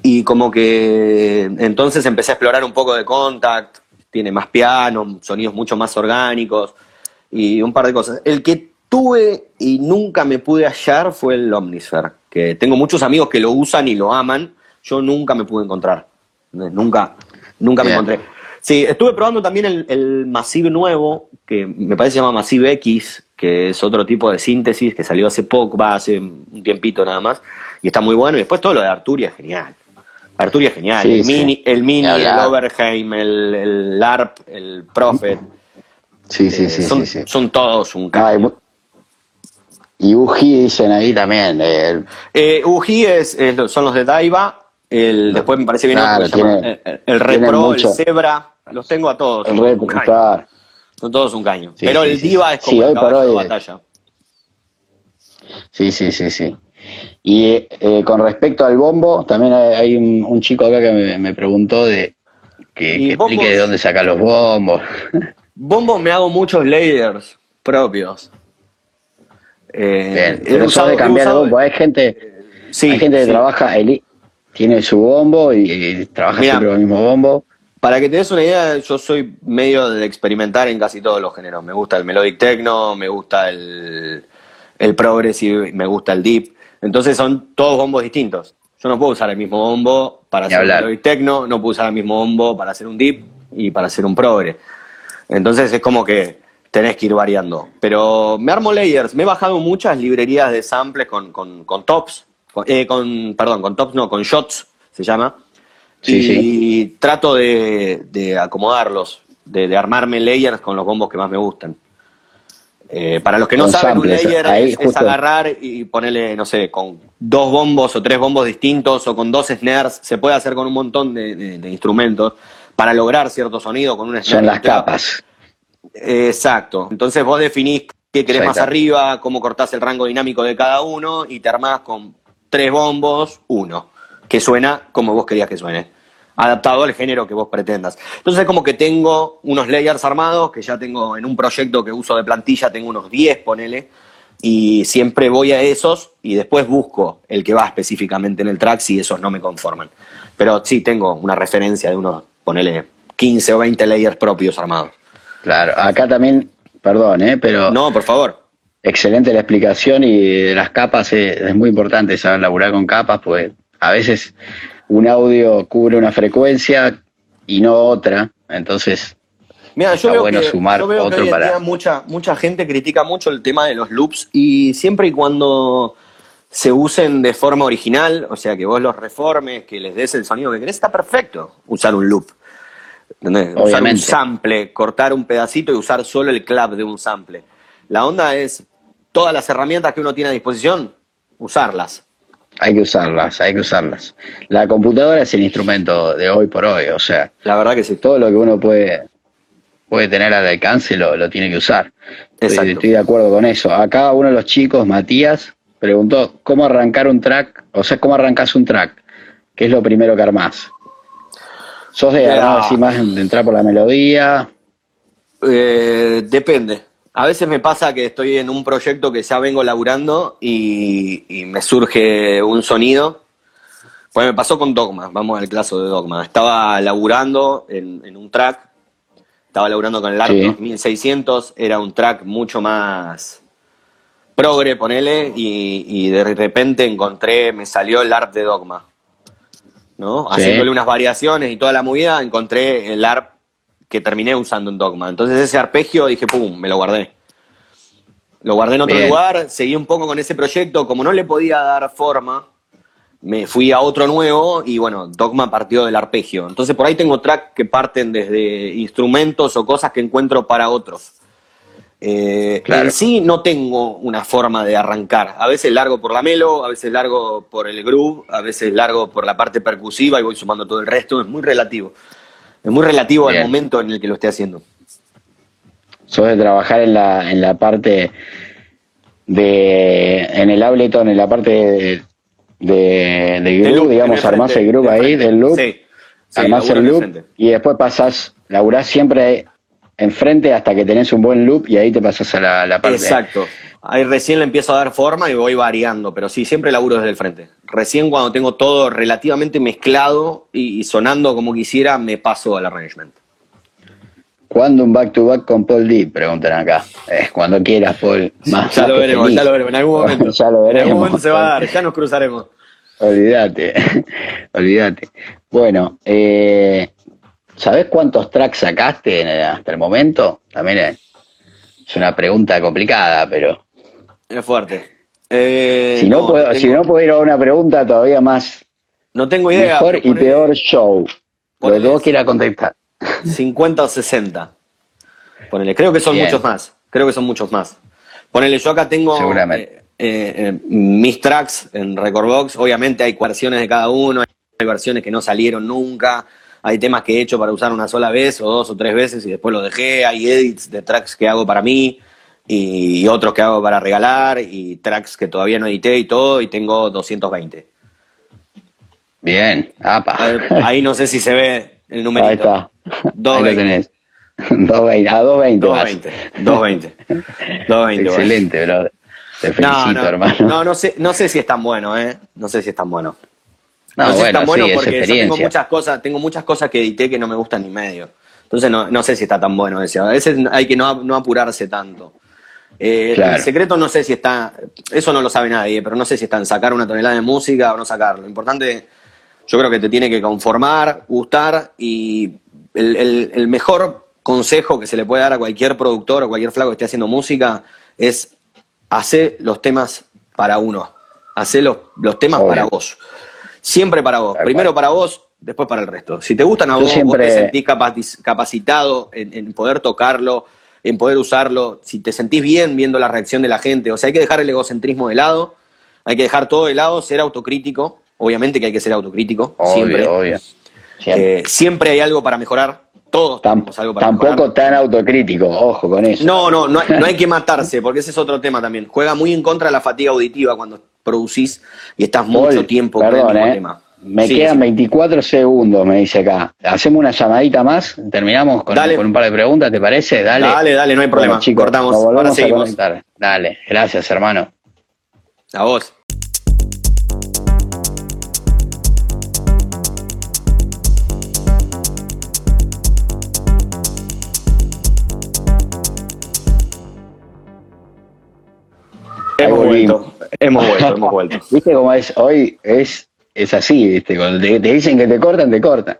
y como que entonces empecé a explorar un poco de Contact, tiene más piano, sonidos mucho más orgánicos y un par de cosas. El que tuve y nunca me pude hallar fue el Omnisphere, que tengo muchos amigos que lo usan y lo aman, yo nunca me pude encontrar. Nunca, nunca me encontré. Sí, estuve probando también el, el Massive nuevo, que me parece se llama Massive X, que es otro tipo de síntesis que salió hace poco, va hace un tiempito nada más, y está muy bueno. Y después todo lo de Arturia es genial. Arturia es genial. el, Mini, el Mini, el Overheim, el, el LARP, el Prophet. Sí, sí, sí, son, sí, son todos un cambio. y Uji dicen ahí también. El... Eh, Uji es, son los de Daiva. El, después me parece bien el, el Repro, el Zebra. Los tengo a todos. El claro. Son todos un caño. Pero el Diva es como el caballo de batalla. Sí, sí, sí, sí. Y eh, con respecto al bombo, también hay un, chico acá que me, preguntó de que, explique de dónde saca los bombos. Bombo me hago muchos layers propios. Eh, Bien, eso de cambiar bombo. Hay gente, hay gente que trabaja, tiene su bombo y, trabaja siempre con el mismo bombo. Para que te des una idea, yo soy medio de experimentar en casi todos los géneros. Me gusta el melodic techno, me gusta el, el progressive, me gusta el deep. Entonces son todos bombos distintos. Yo no puedo usar el mismo bombo para hacer un melodic techno, no puedo usar el mismo bombo para hacer un deep y para hacer un progre. Entonces es como que tenés que ir variando. Pero me armo layers. Me he bajado muchas librerías de samples con, con, con tops. Eh, con, perdón, con tops no, con shots se llama y trato de, acomodarlos, de, armarme layers con los bombos que más me gustan. Eh, para los que no saben, un layer es, agarrar y ponerle, no sé, con dos bombos o tres bombos distintos o con dos snares, se puede hacer con un montón de, instrumentos para lograr cierto sonido con un snare. Son las capas. exacto. Entonces vos definís qué querés más arriba, cómo cortás el rango dinámico de cada uno y te armás con tres bombos, uno que suena como vos querías que suene, adaptado al género que vos pretendas. Entonces como que tengo unos layers armados, que ya tengo en un proyecto que uso de plantilla, tengo unos 10, ponele, y siempre voy a esos y después busco el que va específicamente en el track si esos no me conforman. Pero sí tengo una referencia de unos, ponele, 15 o 20 layers propios armados. Claro, acá también, perdón, ¿eh? pero... No, por favor. Excelente la explicación y las capas es, es muy importante saber laburar con capas, pues a veces un audio cubre una frecuencia y no otra, entonces Mira, yo veo bueno que, sumar otro para... mucha, mucha gente critica mucho el tema de los loops y siempre y cuando se usen de forma original, o sea, que vos los reformes, que les des el sonido que querés, está perfecto usar un loop. Usar un sample, cortar un pedacito y usar solo el clap de un sample. La onda es todas las herramientas que uno tiene a disposición, usarlas. Hay que usarlas, hay que usarlas. La computadora es el instrumento de hoy por hoy, o sea. La verdad que sí. Todo lo que uno puede, puede tener al alcance lo, lo tiene que usar. Estoy, estoy, de acuerdo con eso. Acá uno de los chicos, Matías, preguntó cómo arrancar un track, o sea, cómo arrancas un track. ¿Qué es lo primero que armás? ¿Sos de, más de entrar por la melodía? Eh, depende. A veces me pasa que estoy en un proyecto que ya vengo laburando y, me surge un sonido. Pues me pasó con Dogma, vamos al caso de Dogma. Estaba laburando en, un track, estaba laburando con el ARP 2600, era un track mucho más progre, ponele, y, de repente encontré, me salió el ARP de Dogma. ¿no? Haciéndole unas variaciones y toda la movida, encontré el ARP que terminé usando en Dogma. Entonces ese arpegio dije, pum, me lo guardé. Lo guardé en otro lugar, seguí un poco con ese proyecto, como no le podía dar forma, me fui a otro nuevo y bueno, Dogma partió del arpegio. Entonces por ahí tengo tracks que parten desde instrumentos o cosas que encuentro para otros. Eh, En sí no tengo una forma de arrancar. A veces largo por la melo, a veces largo por el groove, a veces largo por la parte percusiva y voy sumando todo el resto. Es muy relativo. Es muy relativo al momento en el que lo esté haciendo. Sos de trabajar en la, en la parte de. en el Ableton, en la parte de, de, groove, digamos, armás el groove ahí, del loop. Sí, armás el loop y después pasás, laburás siempre enfrente hasta que tenés un buen loop y ahí te pasas a la, la parte. Exacto. Ahí recién le empiezo a dar forma y voy variando, pero sí, siempre laburo desde el frente. Recién cuando tengo todo relativamente mezclado y, sonando como quisiera, me paso al arrangement. ¿Cuándo un back to back con Paul D? Preguntan acá. Es cuando quieras, Paul. ya lo veremos, ya lo veremos. En algún momento. ya lo veremos. En algún momento se va a dar, ya nos cruzaremos. olvídate, olvídate. Bueno, eh, ¿sabés cuántos tracks sacaste hasta el momento? También es, una pregunta complicada, pero... Es fuerte. Eh, si, no, puedo, si no puedo ir a una pregunta todavía más... No tengo idea. Mejor y peor show. Lo que vos quieras contestar. 50 o 60. Ponele, creo que son muchos más. Creo que son muchos más. Ponele, yo acá tengo eh, eh, mis tracks en Recordbox. Obviamente hay versiones de cada uno, hay versiones que no salieron nunca. Hay temas que he hecho para usar una sola vez o dos o tres veces y después lo dejé. Hay edits de tracks que hago para mí y otros que hago para regalar y tracks que todavía no edité y todo y tengo 220. Bien, apa. Ahí no sé si se ve el numerito. Ahí está. Ahí lo tenés. 220, a 220. 220. 220. Excelente, bro. Te felicito, no, hermano. No, no sé, no sé si es tan bueno, ¿eh? No sé si es tan bueno. No, no sé si es tan bueno porque yo tengo muchas cosas, tengo muchas cosas que edité que no me gustan ni medio. Entonces no, no sé si está tan bueno ese. A veces hay que no, no apurarse tanto. Eh, El secreto no sé si está, eso no lo sabe nadie, pero no sé si está en sacar una tonelada de música o no sacarlo. Lo importante yo creo que te tiene que conformar, gustar y el, mejor consejo que se le puede dar a cualquier productor o cualquier flaco que esté haciendo música es hacer los temas para uno, hacer los, temas para vos. Siempre para vos. Primero para vos, después para el resto. Si te gustan a vos, vos te sentís capacitado en, poder tocarlo, en poder usarlo, si te sentís bien viendo la reacción de la gente. O sea, hay que dejar el egocentrismo de lado, hay que dejar todo de lado, ser autocrítico Obviamente que hay que ser autocrítico, siempre. Obvio. Eh, siempre hay algo para mejorar. Todos tenemos algo para Tampoco tan autocrítico, ojo con eso. No, no, no hay, que matarse, porque ese es otro tema también. Juega muy en contra de la fatiga auditiva cuando producís y estás mucho tiempo con el eh. tema. Me quedan 24 segundos, me dice acá. Hacemos una llamadita más, terminamos con, un par de preguntas, ¿te parece? Dale. Dale, dale, no hay problema. chicos, cortamos. Ahora seguimos. Dale, gracias, hermano. A vos. Hemos vuelto, hemos vuelto, hemos vuelto. ¿Viste cómo es? Hoy es, es así, ¿viste? Cuando te, dicen que te cortan, te cortan.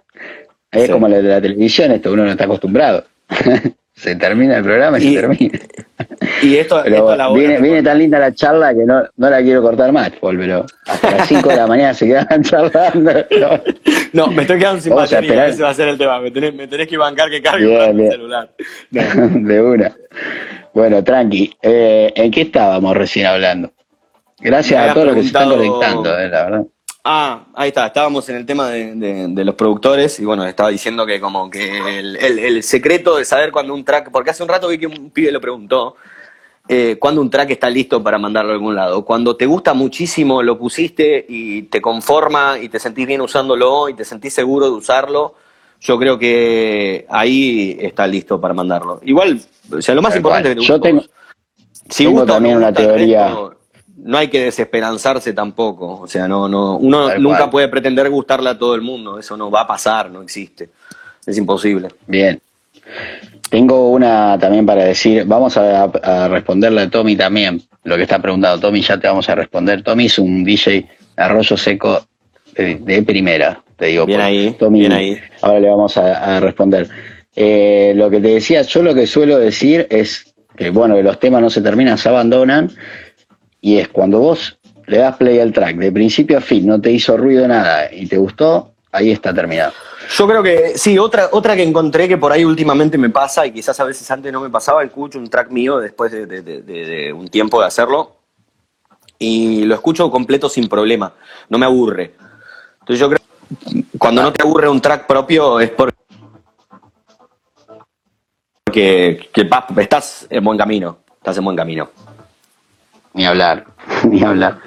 Es como la de la televisión, esto uno no está acostumbrado. se termina el programa y, se termina. Y esto, viene, viene, tan linda la charla que no, no la quiero cortar más, Paul, pero hasta las 5 de la mañana se quedan charlando. No, me estoy quedando sin batería, ese va a ser el tema. Me tenés, me tenés que bancar que cargue el celular. De una. Bueno, tranqui. Eh, ¿En qué estábamos recién hablando? Gracias a todos los que se están conectando, eh, la verdad. Ah, ahí está, estábamos en el tema de, los productores y bueno, estaba diciendo que como que el, secreto de saber cuando un track, porque hace un rato vi que un pibe lo preguntó, eh, cuando un track está listo para mandarlo a algún lado. Cuando te gusta muchísimo, lo pusiste y te conforma y te sentís bien usándolo y te sentís seguro de usarlo, yo creo que ahí está listo para mandarlo. Igual, o sea, lo más importante es que te Yo tengo, si tengo también una teoría. No hay que desesperanzarse tampoco. O sea, no, no, uno nunca puede pretender gustarle a todo el mundo. Eso no va a pasar, no existe. Es imposible. Bien. Tengo una también para decir, vamos a, responderle a Tommy también, lo que está preguntando. Tommy, ya te vamos a responder. Tommy es un DJ arroyo seco de primera te digo. Bien ahí, bien ahí. Ahora le vamos a, responder. Eh, lo que te decía, yo lo que suelo decir es que, bueno, que los temas no se terminan, se abandonan, y es cuando vos le das play al track, de principio a fin, no te hizo ruido nada y te gustó, ahí está terminado. Yo creo que sí, otra, otra que encontré que por ahí últimamente me pasa y quizás a veces antes no me pasaba, escucho un track mío después de un tiempo de hacerlo y lo escucho completo sin problema, no me aburre. Entonces yo creo cuando no te aburre un track propio es porque que, estás en buen camino, estás en buen camino. Ni hablar, ni hablar.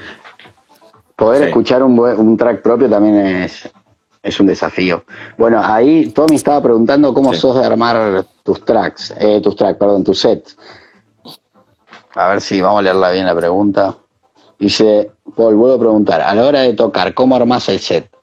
Poder escuchar un, un, track propio también es, es un desafío. Bueno, ahí Tommy estaba preguntando cómo sos de armar tus tracks, eh, tus tracks, perdón, tus sets. A ver si vamos a leerla bien la pregunta. Dice, Paul, vuelvo a preguntar, a la hora de tocar, ¿cómo armás el set?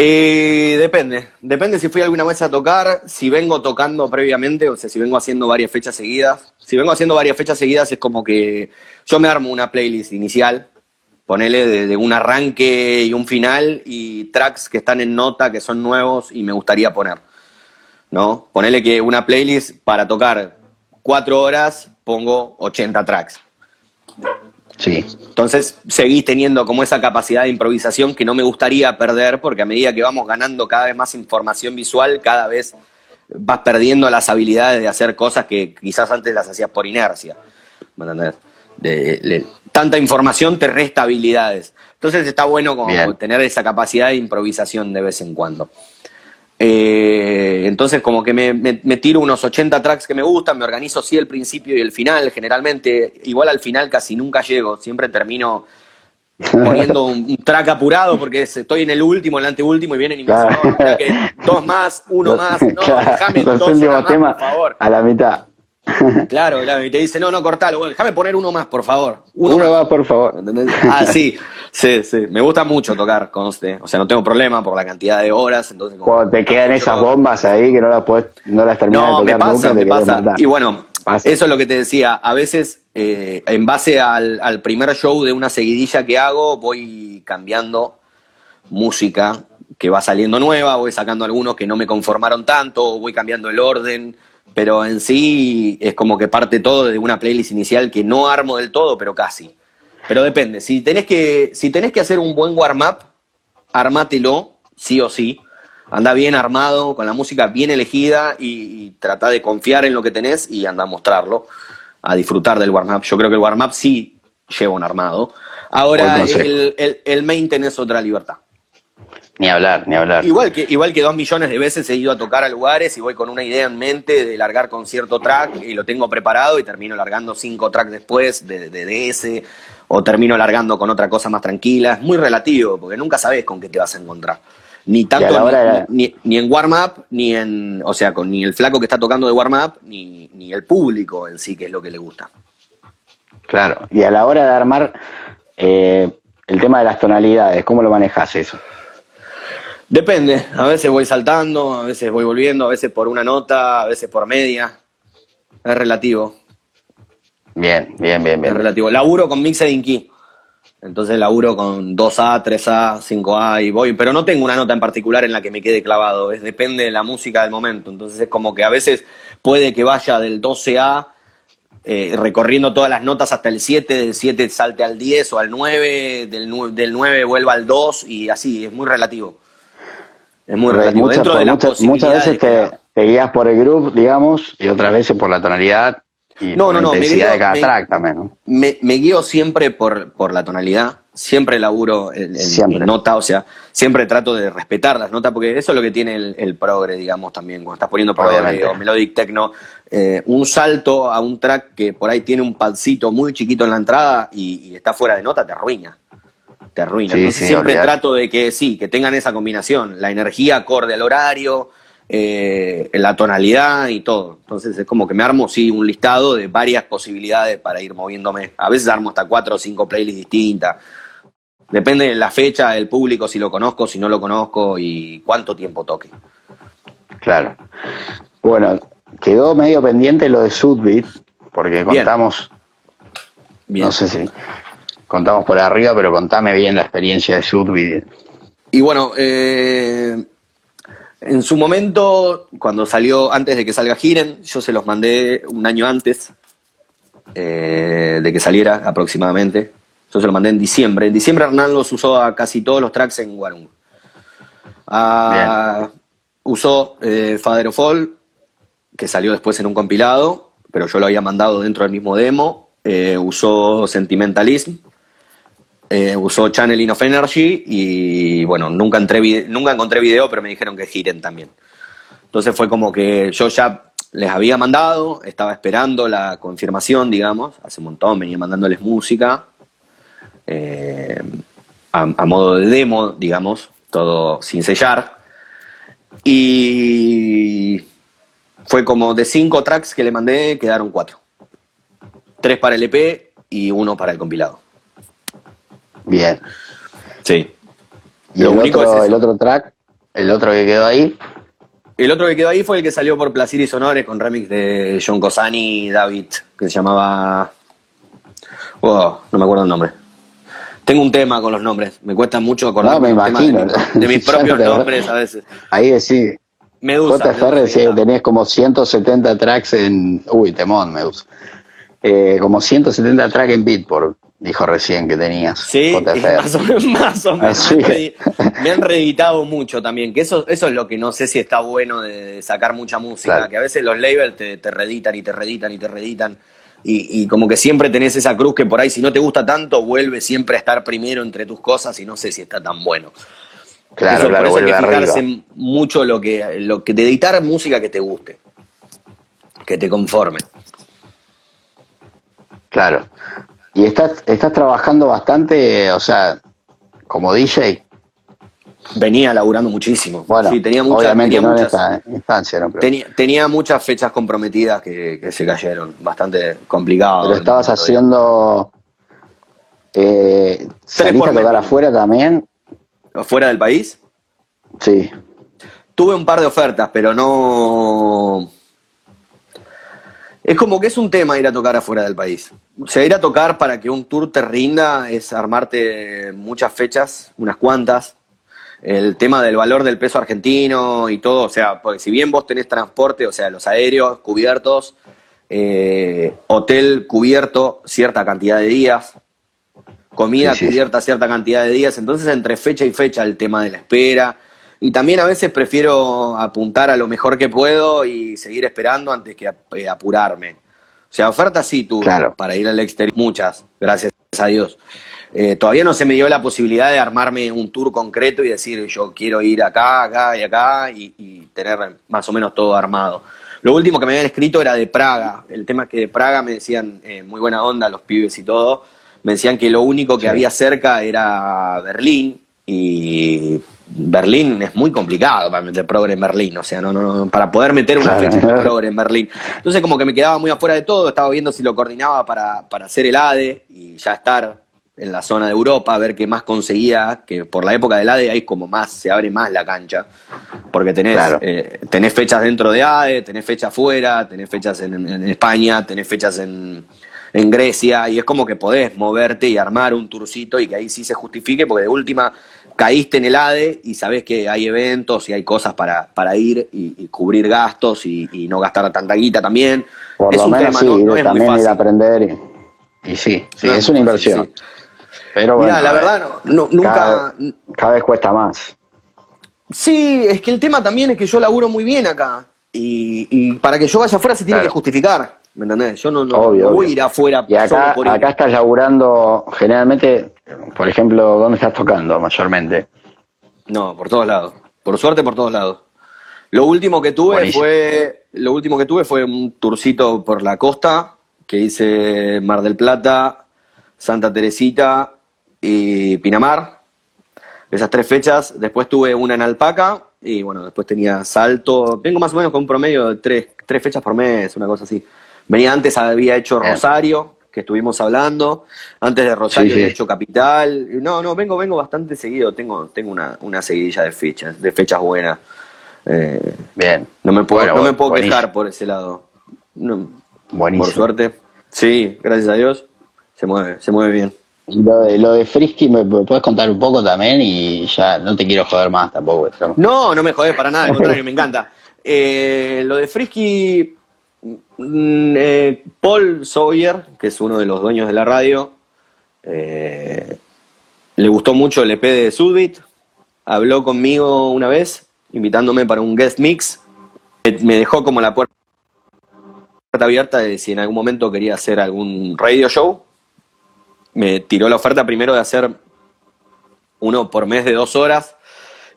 Eh, depende, depende si fui alguna vez a tocar, si vengo tocando previamente, o sea, si vengo haciendo varias fechas seguidas. Si vengo haciendo varias fechas seguidas es como que yo me armo una playlist inicial ponele de, un arranque y un final y tracks que están en nota, que son nuevos y me gustaría poner. ¿No? Ponele que una playlist para tocar cuatro horas pongo 80 tracks. Sí. Entonces seguís teniendo como esa capacidad de improvisación que no me gustaría perder porque a medida que vamos ganando cada vez más información visual, cada vez vas perdiendo las habilidades de hacer cosas que quizás antes las hacías por inercia. ¿Me entendés? de, tanta información te resta habilidades. Entonces está bueno como tener esa capacidad de improvisación de vez en cuando. Eh, entonces como que me, tiro unos 80 tracks que me gustan, me organizo sí el principio y el final, generalmente, igual al final casi nunca llego, siempre termino poniendo un, track apurado porque estoy en el último, el anteúltimo y vienen y me dicen, dos más, uno más, no, déjame dos por favor. A la mitad. Claro, claro, y te dice, no, no, cortalo, déjame poner uno más, por favor. Uno, más, por favor. Ah, sí, sí, sí. Me gusta mucho tocar, conste. O sea, no tengo problema por la cantidad de horas. Entonces, Cuando te quedan esas bombas ahí que no las puedes, no las terminas de tocar me pasa, me pasa. Y bueno, eso es lo que te decía. A veces, eh, en base al, al primer show de una seguidilla que hago, voy cambiando música que va saliendo nueva, voy sacando algunos que no me conformaron tanto, voy cambiando el orden pero en sí es como que parte todo de una playlist inicial que no armo del todo, pero casi. Pero depende, si tenés que, si tenés que hacer un buen warm-up, armátelo, sí o sí. Anda bien armado, con la música bien elegida y, trata de confiar en lo que tenés y anda a mostrarlo, a disfrutar del warm-up. Yo creo que el warm-up sí lleva un armado. Ahora, el, el, el main tenés otra libertad. Ni hablar, ni hablar. Igual que, igual que dos millones de veces he ido a tocar a lugares y voy con una idea en mente de largar con cierto track y lo tengo preparado y termino largando cinco tracks después de, de, ese o termino largando con otra cosa más tranquila. Es muy relativo porque nunca sabes con qué te vas a encontrar. Ni tanto ni, en warm-up, ni en, o sea, con ni el flaco que está tocando de warm-up, ni, ni el público en sí, que es lo que le gusta. Claro, y a la hora de armar eh, el tema de las tonalidades, ¿cómo lo manejas eso? Depende, a veces voy saltando, a veces voy volviendo, a veces por una nota, a veces por media. Es relativo. Bien, bien, bien, bien. Es relativo. Laburo con Mixed Key. Entonces laburo con 2A, 3A, 5A y voy, pero no tengo una nota en particular en la que me quede clavado, es depende de la música del momento. Entonces es como que a veces puede que vaya del 12A eh, recorriendo todas las notas hasta el 7, del 7 salte al 10 o al 9, del, del 9 vuelva al 2 y así, es muy relativo. Es muy relativo. Muchas, Dentro de muchas, muchas veces te, guías por el grupo, digamos, y otras veces por la tonalidad y no, no, no, me guío, de cada track también. ¿no? Me, guío siempre por, por la tonalidad, siempre laburo en, nota, o sea, siempre trato de respetar las notas, porque eso es lo que tiene el, progre, digamos, también, cuando estás poniendo progre o melodic techno, eh, un salto a un track que por ahí tiene un padcito muy chiquito en la entrada y, y está fuera de nota, te arruina te arruina. siempre trato de que sí, que tengan esa combinación, la energía acorde al horario, eh, la tonalidad y todo. Entonces es como que me armo, sí, un listado de varias posibilidades para ir moviéndome. A veces armo hasta cuatro o cinco playlists distintas. Depende de la fecha, del público, si lo conozco, si no lo conozco y cuánto tiempo toque. Claro. Bueno, quedó medio pendiente lo de Sudbeat, porque contamos. Bien. No sé si contamos por arriba, pero contame bien la experiencia de Sudby. Y bueno, eh, en su momento, cuando salió, antes de que salga Giren, yo se los mandé un año antes eh, de que saliera aproximadamente. Yo se los mandé en diciembre. En diciembre Hernán los usó a casi todos los tracks en Warung. Ah, usó eh, Father of All, que salió después en un compilado, pero yo lo había mandado dentro del mismo demo. usó Sentimentalism, eh, usó Channeling of Energy y bueno, nunca, entré nunca encontré video, pero me dijeron que giren también. Entonces fue como que yo ya les había mandado, estaba esperando la confirmación, digamos, hace un montón, venía mandándoles música eh, a, modo de demo, digamos, todo sin sellar. Y fue como de cinco tracks que le mandé, quedaron cuatro. Tres para el EP y uno para el compilado. Bien. Sí. ¿Y el, otro, el otro track? ¿El otro que quedó ahí? El otro que quedó ahí fue el que salió por Placer y Sonores con remix de John Cosani y David, que se llamaba. Oh, no me acuerdo el nombre. Tengo un tema con los nombres. Me cuesta mucho acordar No, me imagino. de, mis propios nombres a veces. Ahí sí. Medusa. JFR sí, tenés como 170 tracks en. Uy, temón, Medusa. Eh, como 170 tracks en Beatport, dijo recién que tenías. Sí, más o menos. Más o menos. Me han reeditado mucho también, que eso, eso es lo que no sé si está bueno de sacar mucha música, que a veces los labels te, te reeditan y te reeditan y te reeditan. Y, como que siempre tenés esa cruz que por ahí si no te gusta tanto vuelve siempre a estar primero entre tus cosas y no sé si está tan bueno. Claro, claro, por eso hay que fijarse mucho lo que, lo que de editar música que te guste, que te conforme. Claro. Y estás, estás trabajando bastante, o sea, como DJ. Venía laburando muchísimo. Bueno, sí, tenía muchas, obviamente no en esta instancia, ¿no? tenía, muchas fechas comprometidas que, se cayeron, bastante complicado. Pero estabas haciendo... Eh, ¿Saliste a tocar afuera también? ¿Afuera del país? Sí. Tuve un par de ofertas, pero no... Es como que es un tema ir a tocar afuera del país. O sea, ir a tocar para que un tour te rinda es armarte muchas fechas, unas cuantas, el tema del valor del peso argentino y todo, o sea, porque si bien vos tenés transporte, o sea, los aéreos cubiertos, eh, hotel cubierto cierta cantidad de días, comida cubierta cierta cantidad de días, entonces entre fecha y fecha el tema de la espera. Y también a veces prefiero apuntar a lo mejor que puedo y seguir esperando antes que eh, apurarme. O sea, ofertas sí tuve para ir al exterior, muchas, gracias a Dios. Eh, todavía no se me dio la posibilidad de armarme un tour concreto y decir yo quiero ir acá, acá y acá y, tener más o menos todo armado. Lo último que me habían escrito era de Praga. El tema es que de Praga me decían, eh, muy buena onda los pibes y todo, me decían que lo único que había cerca era Berlín y Berlín es muy complicado para meter progre en Berlín, o sea, no, no, para poder meter una fecha de progre en Berlín. Entonces como que me quedaba muy afuera de todo, estaba viendo si lo coordinaba para, para hacer el ADE y ya estar en la zona de Europa, a ver qué más conseguía, que por la época del ADE hay como más, se abre más la cancha, porque tenés, eh, tenés fechas dentro de ADE, tenés fechas fuera, tenés fechas en, España, tenés fechas en, en, Grecia, y es como que podés moverte y armar un tourcito y que ahí sí se justifique, porque de última caíste en el ADE y sabés que hay eventos y hay cosas para, para ir y, cubrir gastos y, no gastar tanta guita también. Por es lo un menos tema, sí, no, también ir a aprender y, sí, sí, es una inversión. Pero bueno, la verdad, no, nunca. Cada, vez cuesta más. Sí, es que el tema también es que yo laburo muy bien acá. Y, para que yo vaya afuera se tiene que justificar. ¿Me entendés? Yo no, voy a ir afuera. Y acá, acá estás laburando, generalmente, por ejemplo, ¿dónde estás tocando mayormente? No, por todos lados. Por suerte, por todos lados. Lo último que tuve fue. Lo último que tuve fue un tourcito por la costa que hice Mar del Plata, Santa Teresita, y Pinamar. Esas tres fechas. Después tuve una en Alpaca y bueno, después tenía Salto. Vengo más o menos con un promedio de tres, tres fechas por mes, una cosa así. Venía antes, había hecho Rosario, que estuvimos hablando. Antes de Rosario había hecho Capital. No, no, vengo, vengo bastante seguido. Tengo, tengo una, una seguidilla de fechas, de fechas buenas. Eh, Bien. No me puedo, no me puedo quejar por ese lado. Buenísimo. Por suerte. Sí, gracias a Dios. Se mueve, se mueve bien. Lo de, lo de Frisky, ¿me puedes contar un poco también? Y ya no te quiero joder más tampoco. No, no me jodes para nada, al contrario, me encanta. Eh, lo de Frisky, eh, Paul Sawyer, que es uno de los dueños de la radio, eh, le gustó mucho el EP de Sudbit, habló conmigo una vez, invitándome para un guest mix, me dejó como la puerta abierta de si en algún momento quería hacer algún radio show me tiró la oferta primero de hacer uno por mes de dos horas.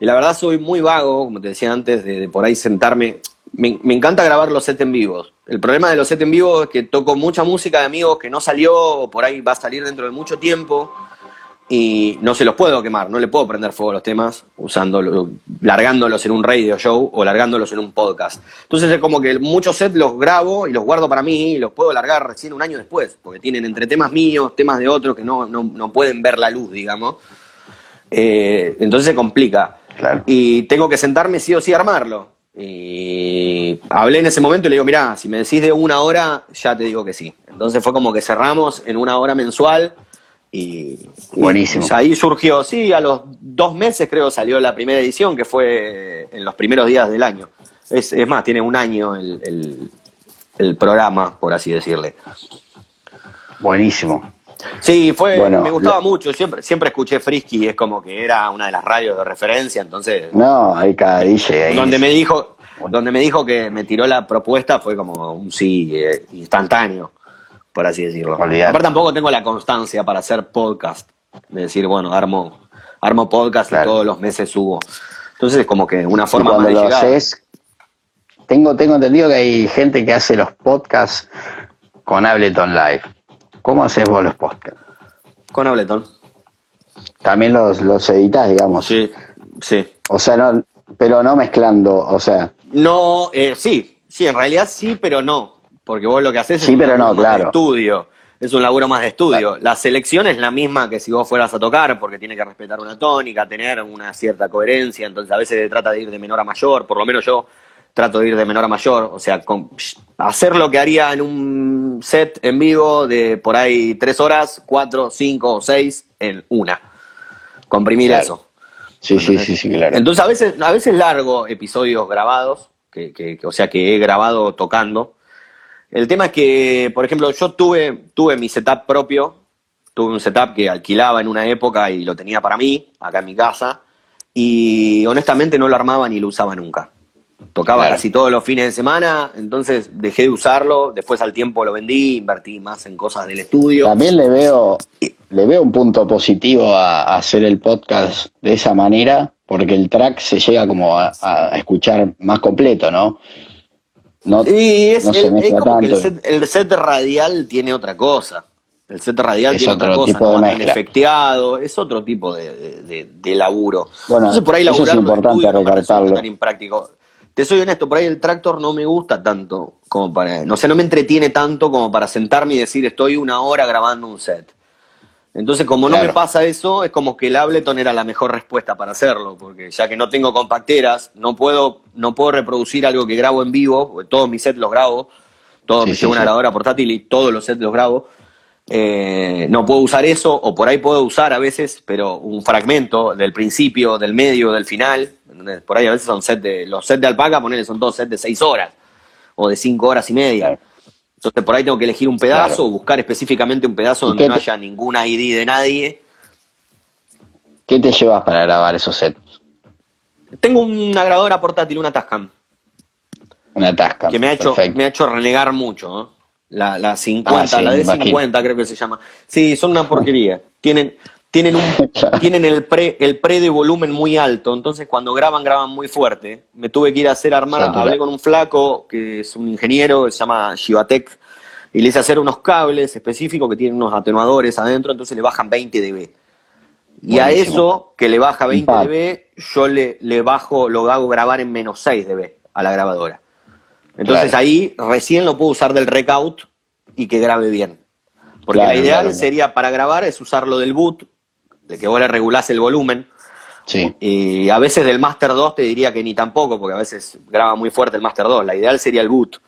Y la verdad soy muy vago, como te decía antes, de, por ahí sentarme. Me, encanta grabar los sets en vivos. El problema de los sets en vivo es que toco mucha música de amigos que no salió, o por ahí va a salir dentro de mucho tiempo y no se los puedo quemar, no le puedo prender fuego a los temas usándolo, largándolos en un radio show o largándolos en un podcast. Entonces es como que muchos sets los grabo y los guardo para mí y los puedo largar recién un año después, porque tienen entre temas míos, temas de otros que no, no, pueden ver la luz, digamos. Eh, entonces se complica. Y tengo que sentarme sí o sí a armarlo. Y hablé en ese momento y le digo, mirá, si me decís de una hora, ya te digo que sí. Entonces fue como que cerramos en una hora mensual Y, Buenísimo. ahí surgió, sí, a los dos meses creo salió la primera edición, que fue en los primeros días del año. Es, más, tiene un año el, el, programa, por así decirle. Buenísimo. Sí, fue, me gustaba mucho, siempre, siempre escuché Frisky, es como que era una de las radios de referencia, entonces. No, hay cada DJ ahí. Donde me dijo, donde me dijo que me tiró la propuesta fue como un sí eh, instantáneo por así decirlo. Aparte tampoco tengo la constancia para hacer podcast, de decir, bueno, armo, armo podcast y todos los meses subo. Entonces es como que una forma más de llegar. tengo, tengo entendido que hay gente que hace los podcasts con Ableton Live. ¿Cómo haces vos los podcasts? Con Ableton. También los, los editas, digamos. Sí, sí. O sea, no, pero no mezclando, o sea. No, eh, sí, sí, en realidad sí, pero no. Porque vos lo que haces es un pero no, claro. de estudio. Es un laburo más de estudio. La selección es la misma que si vos fueras a tocar, porque tiene que respetar una tónica, tener una cierta coherencia. Entonces a veces se trata de ir de menor a mayor. Por lo menos yo trato de ir de menor a mayor. O sea, hacer lo que haría en un set en vivo de por ahí tres horas, cuatro, cinco o seis en una. Comprimir eso. Sí, sí, sí, sí, claro. Entonces a veces, a veces largo episodios grabados, que, que, o sea que he grabado tocando el tema es que, por ejemplo, yo tuve, tuve mi setup propio, tuve un setup que alquilaba en una época y lo tenía para mí, acá en mi casa, y honestamente no lo armaba ni lo usaba nunca. Tocaba casi todos los fines de semana, entonces dejé de usarlo, después al tiempo lo vendí, invertí más en cosas del estudio. También le veo, le veo un punto positivo a, hacer el podcast de esa manera, porque el track se llega como a escuchar más completo, ¿no? y es, como que el set, radial tiene otra cosa. El set radial tiene otra cosa, tipo no efecteado, es otro tipo de, laburo. Bueno, Entonces por ahí eso es importante recartarlo. Tan impráctico. Te soy honesto, por ahí el tractor no me gusta tanto como para, no sé, no me entretiene tanto como para sentarme y decir estoy una hora grabando un set. Entonces, como no me pasa eso, es como que el Ableton era la mejor respuesta para hacerlo, porque ya que no tengo compacteras, no puedo, no puedo reproducir algo que grabo en vivo, porque todos mis sets los grabo, todos me llevo una grabadora portátil y todos los sets los grabo. Eh, no puedo usar eso, o por ahí puedo usar a veces, pero un fragmento del principio, del medio, del final. Por ahí a veces son sets de. Los sets de alpaca, ponerle, son todos sets de seis horas o de cinco horas y media. Entonces por ahí tengo que elegir un pedazo, o buscar específicamente un pedazo donde no haya ninguna ID de nadie. ¿Qué te llevas para grabar esos sets? Tengo una grabadora portátil, una Tascam. Una Tascam. Que me ha hecho, me ha hecho renegar mucho. La, la 50, ah, la de 50 creo que se llama. Sí, son una porquería. Tienen, tienen, un, tienen el, pre, el pre de volumen muy alto, entonces cuando graban, graban muy fuerte. Me tuve que ir a hacer armar, hablé con un flaco que es un ingeniero, se llama Shivatec, y le hice hacer unos cables específicos que tienen unos atenuadores adentro, entonces le bajan 20 dB. Y a eso, que le baja 20 dB, yo le, le bajo, lo hago grabar en menos 6 dB a la grabadora. Entonces ahí recién lo puedo usar del recaut y que grabe bien. Porque la ideal sería para grabar es usarlo del boot, de que vos le regulás el volumen. Sí. Y a veces del Master 2 te diría que ni tampoco, porque a veces graba muy fuerte el Master 2. La ideal sería el boot.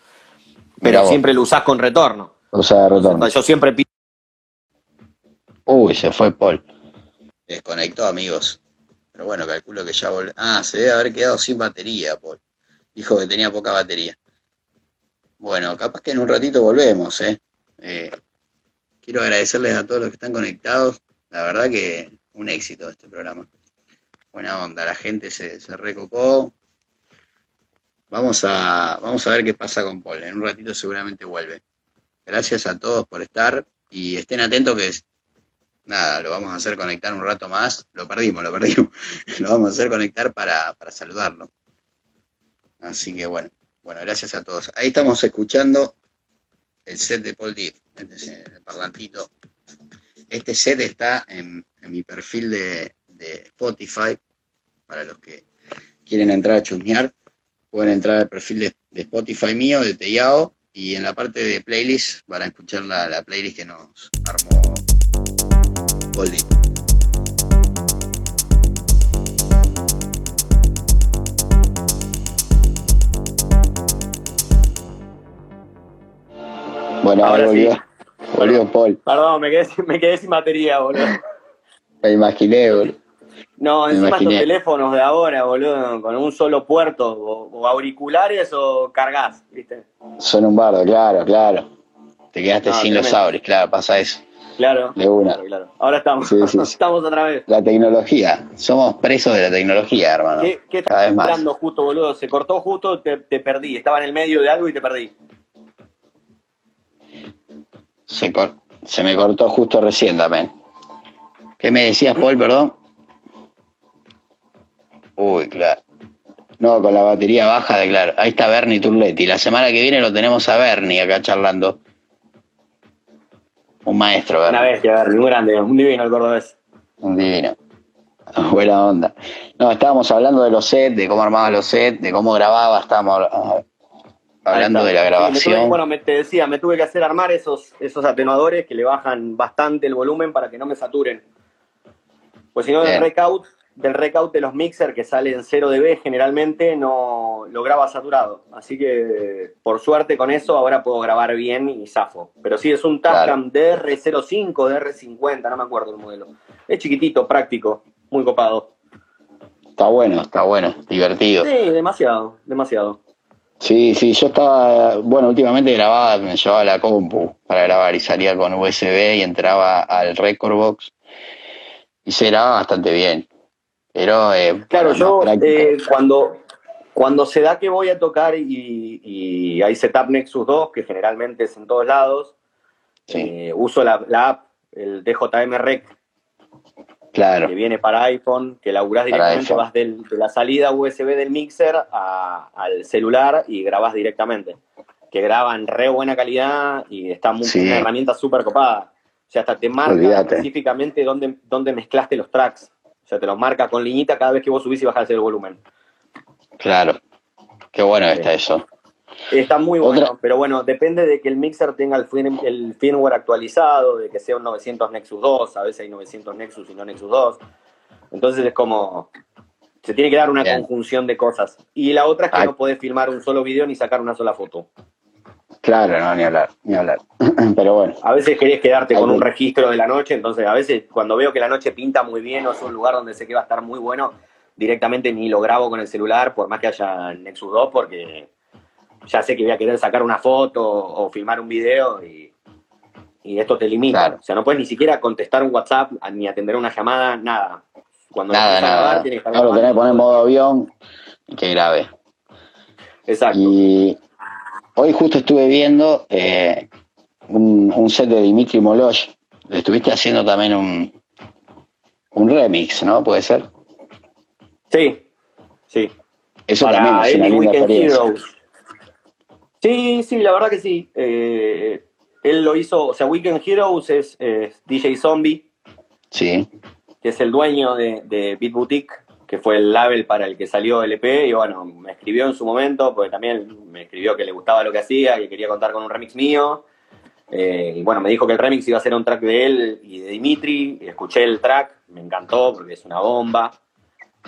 Pero siempre lo usás con retorno. O sea, retorno. yo siempre pido. Uy, se fue Paul. Desconectó, amigos. Pero bueno, calculo que ya volvió. Ah, se debe haber quedado sin batería, Paul. Dijo que tenía poca batería. Bueno, capaz que en un ratito volvemos, ¿eh? eh quiero agradecerles a todos los que están conectados. La verdad que un éxito este programa. Buena onda, la gente se, se recopó. Vamos a, vamos a ver qué pasa con Paul. En un ratito seguramente vuelve. Gracias a todos por estar y estén atentos que nada, lo vamos a hacer conectar un rato más. Lo perdimos, lo perdimos. Lo vamos a hacer conectar para, para saludarlo. Así que bueno, bueno, gracias a todos. Ahí estamos escuchando el set de Paul Diff, el parlantito este set está en, mi perfil de, Spotify, para los que quieren entrar a chusmear, pueden entrar al perfil de, Spotify mío, de Teyao, y en la parte de playlist van a escuchar la, playlist que nos armó Goldie. Bueno, ahora, volvió. Boludo, Paul. Perdón, me quedé, sin- me quedé sin batería, boludo. Me imaginé, boludo. No, Me encima estos teléfonos de ahora, boludo, con un solo puerto, o, o auriculares o cargas, ¿viste? Son un bardo, claro, claro. Te quedaste No, sin los sabres, claro, pasa eso. Claro. De una. Claro, claro. Ahora estamos, Sí, sí, sí. estamos otra vez. La tecnología. Somos presos de la tecnología, hermano. ¿Qué, qué Cada estás vez más. hablando justo, boludo? Se cortó justo, te, te perdí. Estaba en el medio de algo y te perdí. Se, cor- se me cortó justo recién también. ¿Qué me decías, Paul, perdón? Uy, claro. No, con la batería baja de claro. Ahí está Bernie Turletti. La semana que viene lo tenemos a Bernie acá charlando. Un maestro, Una Bernie. bestia, Bernie, muy grande, un divino el cordobés. Un divino. Buena onda. No, estábamos hablando de los sets, de cómo armabas los sets, de cómo grababas, estábamos ah, hablando de la Sí, tuve- grabación. bueno, me, te decía, me tuve que hacer armar esos, esos atenuadores que le bajan bastante el volumen para que no me saturen. Pues si no, del recaut, del recaut de los mixer que salen 0 dB generalmente no lo graba saturado. Así que por suerte con eso ahora puedo grabar bien y zafo. Pero sí, es un Tascam DR05, DR50, no me acuerdo el modelo. Es chiquitito, práctico, muy copado. Está bueno, está bueno, divertido. Sí, demasiado, demasiado. Sí, sí, yo estaba, bueno, últimamente grababa, me llevaba la compu para grabar y salía con USB y entraba al Record Box y se grababa bastante bien. Pero, eh, Claro, yo eh, cuando, cuando se da que voy a tocar y, y hay setup Nexus 2, que generalmente es en todos lados, Sí. eh, uso la, la app, el DJM Rec, claro, que viene para iPhone, que laburás directamente, vas del- de la salida USB del mixer a- al celular y grabás directamente. Que graba en re buena calidad y está muy, Sí. una herramienta súper copada. O sea, hasta te marca Olvídate. específicamente dónde, dónde mezclaste los tracks. O sea, te los marca con liñita cada vez que vos subís y bajás el volumen. claro. Qué bueno está eso. Está muy bueno, Otra- pero bueno, depende de que el mixer tenga el, firm- el firmware actualizado, de que sea un 900 Nexus 2, a veces hay 900 Nexus y no Nexus 2. Entonces es como, se tiene que dar una Bien. conjunción de cosas. Y la otra es que Ay. no podés filmar un solo video ni sacar una sola foto. Claro, no, ni hablar, ni hablar. Pero bueno, A veces querés quedarte con un registro de la noche, entonces a veces cuando veo que la noche pinta muy bien o es un lugar donde sé que va a estar muy bueno, directamente ni lo grabo con el celular, por más que haya Nexus 2, porque ya sé que voy a querer sacar una foto o filmar un video y, y esto te limita. Claro. O sea, no puedes ni siquiera contestar un WhatsApp ni atender una llamada, nada. Cuando nada, empezás a grabar, nada. tienes que lo tenés que poner en modo avión y que grabe. Exacto. Y hoy justo estuve viendo eh, un, un set de Dimitri Moloch. Estuviste haciendo también un, un remix, ¿no? ¿Puede ser? Sí, sí. Eso para también es una él y linda Weekend experiencia. Heroes. Sí, sí, la verdad que sí. Eh, él lo hizo, o sea, Weekend Heroes es, es DJ Zombie, Sí, que es el dueño de, de Beat Boutique, que fue el label para el que salió el EP, y bueno, me escribió en su momento, porque también me escribió que le gustaba lo que hacía, que quería contar con un remix mío. Eh, y bueno, me dijo que el remix iba a ser un track de él y de Dimitri, y escuché el track, me encantó porque es una bomba.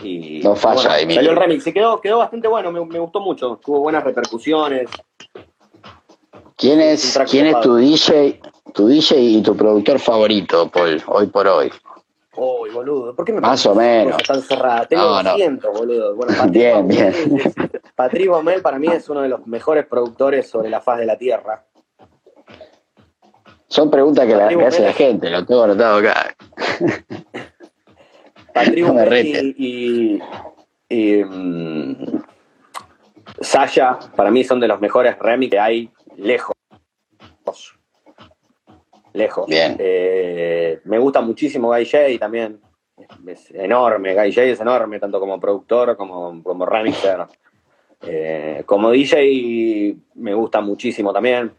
Y No falla, bueno, Dimitri. Salió el remix y quedó, quedó bastante bueno, me, me gustó mucho, tuvo buenas repercusiones. ¿Quién es, quién es tu DJ, tu DJ y tu productor favorito, Paul, hoy por hoy? Uy, boludo, ¿por qué me Más o menos. tan cerradas? Tengo No, no. 200, boludo. Bueno, Patrick Bien, Baumel bien. Patrick Baumel para mí es uno de los mejores productores sobre la faz de la Tierra. Son preguntas que, la, que hace la gente, lo tengo anotado acá. Patrick No Baumel y, y, mm, Sasha, para mí son de los mejores remix que hay lejos. Lejos. Bien. Eh, me gusta muchísimo Guy J también. Es enorme, Guy J es enorme, tanto como productor como, como remixer. Eh, como DJ me gusta muchísimo también.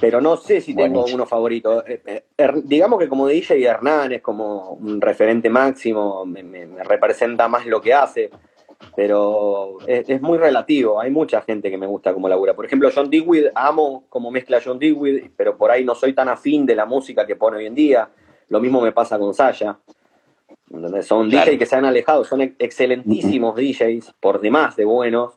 Pero no sé si tengo Buenísimo. uno favorito. Eh, Er- digamos que como DJ Hernán es como un referente máximo, me, me- me representa más lo que hace, pero es, es muy relativo. Hay mucha gente que me gusta como labura. Por ejemplo, John Dewey, amo como mezcla John Dewey, pero por ahí no soy tan afín de la música que pone hoy en día. Lo mismo me pasa con Sasha. ¿Entendés? Son Claro. DJs que se han alejado, son ex- excelentísimos DJs, por demás de buenos.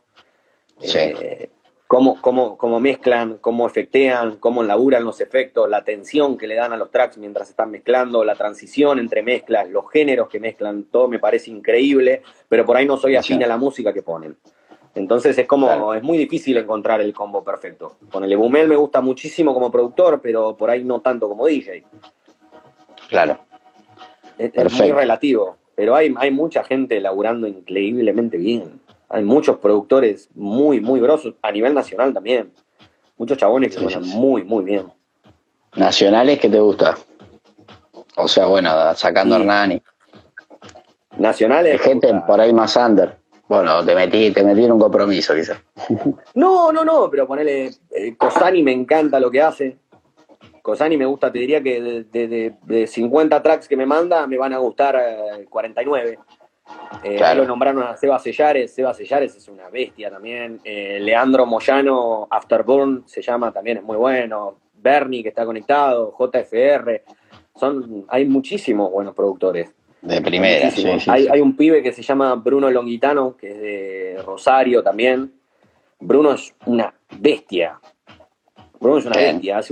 Sí. Eh, cómo, cómo, cómo mezclan, cómo efectean, cómo laburan los efectos, la tensión que le dan a los tracks mientras están mezclando, la transición entre mezclas, los géneros que mezclan, todo me parece increíble, pero por ahí no soy afín a la música que ponen. Entonces es como, es muy difícil encontrar el combo perfecto. Con el Ebumel me gusta muchísimo como productor, pero por ahí no tanto como DJ. Claro. Es, es muy relativo, pero hay, hay mucha gente laburando increíblemente bien. Hay muchos productores muy, muy grosos, a nivel nacional también. Muchos chabones que suenan muy, muy bien. ¿Nacionales que te gusta? O sea, bueno, sacando sí. Hernani. Nacionales. Hay gente por ahí más under. Bueno, te metí, te metí en un compromiso, quizás. No, no, no, pero ponele. Eh, Cosani me encanta lo que hace. Cosani me gusta, te diría que de, de, de, 50 tracks que me manda, me van a gustar eh, 49. Eh, claro. Lo nombraron a Seba Sellares. Seba Sellares es una bestia también. Eh, Leandro Moyano, Afterburn, se llama, también es muy bueno. Bernie, que está conectado. JFR. Son, hay muchísimos buenos productores. De primera, sí, sí, hay, hay, un pibe que se llama Bruno Longuitano, que es de Rosario también. Bruno es una bestia. Bruno es una Bien. bestia. Hace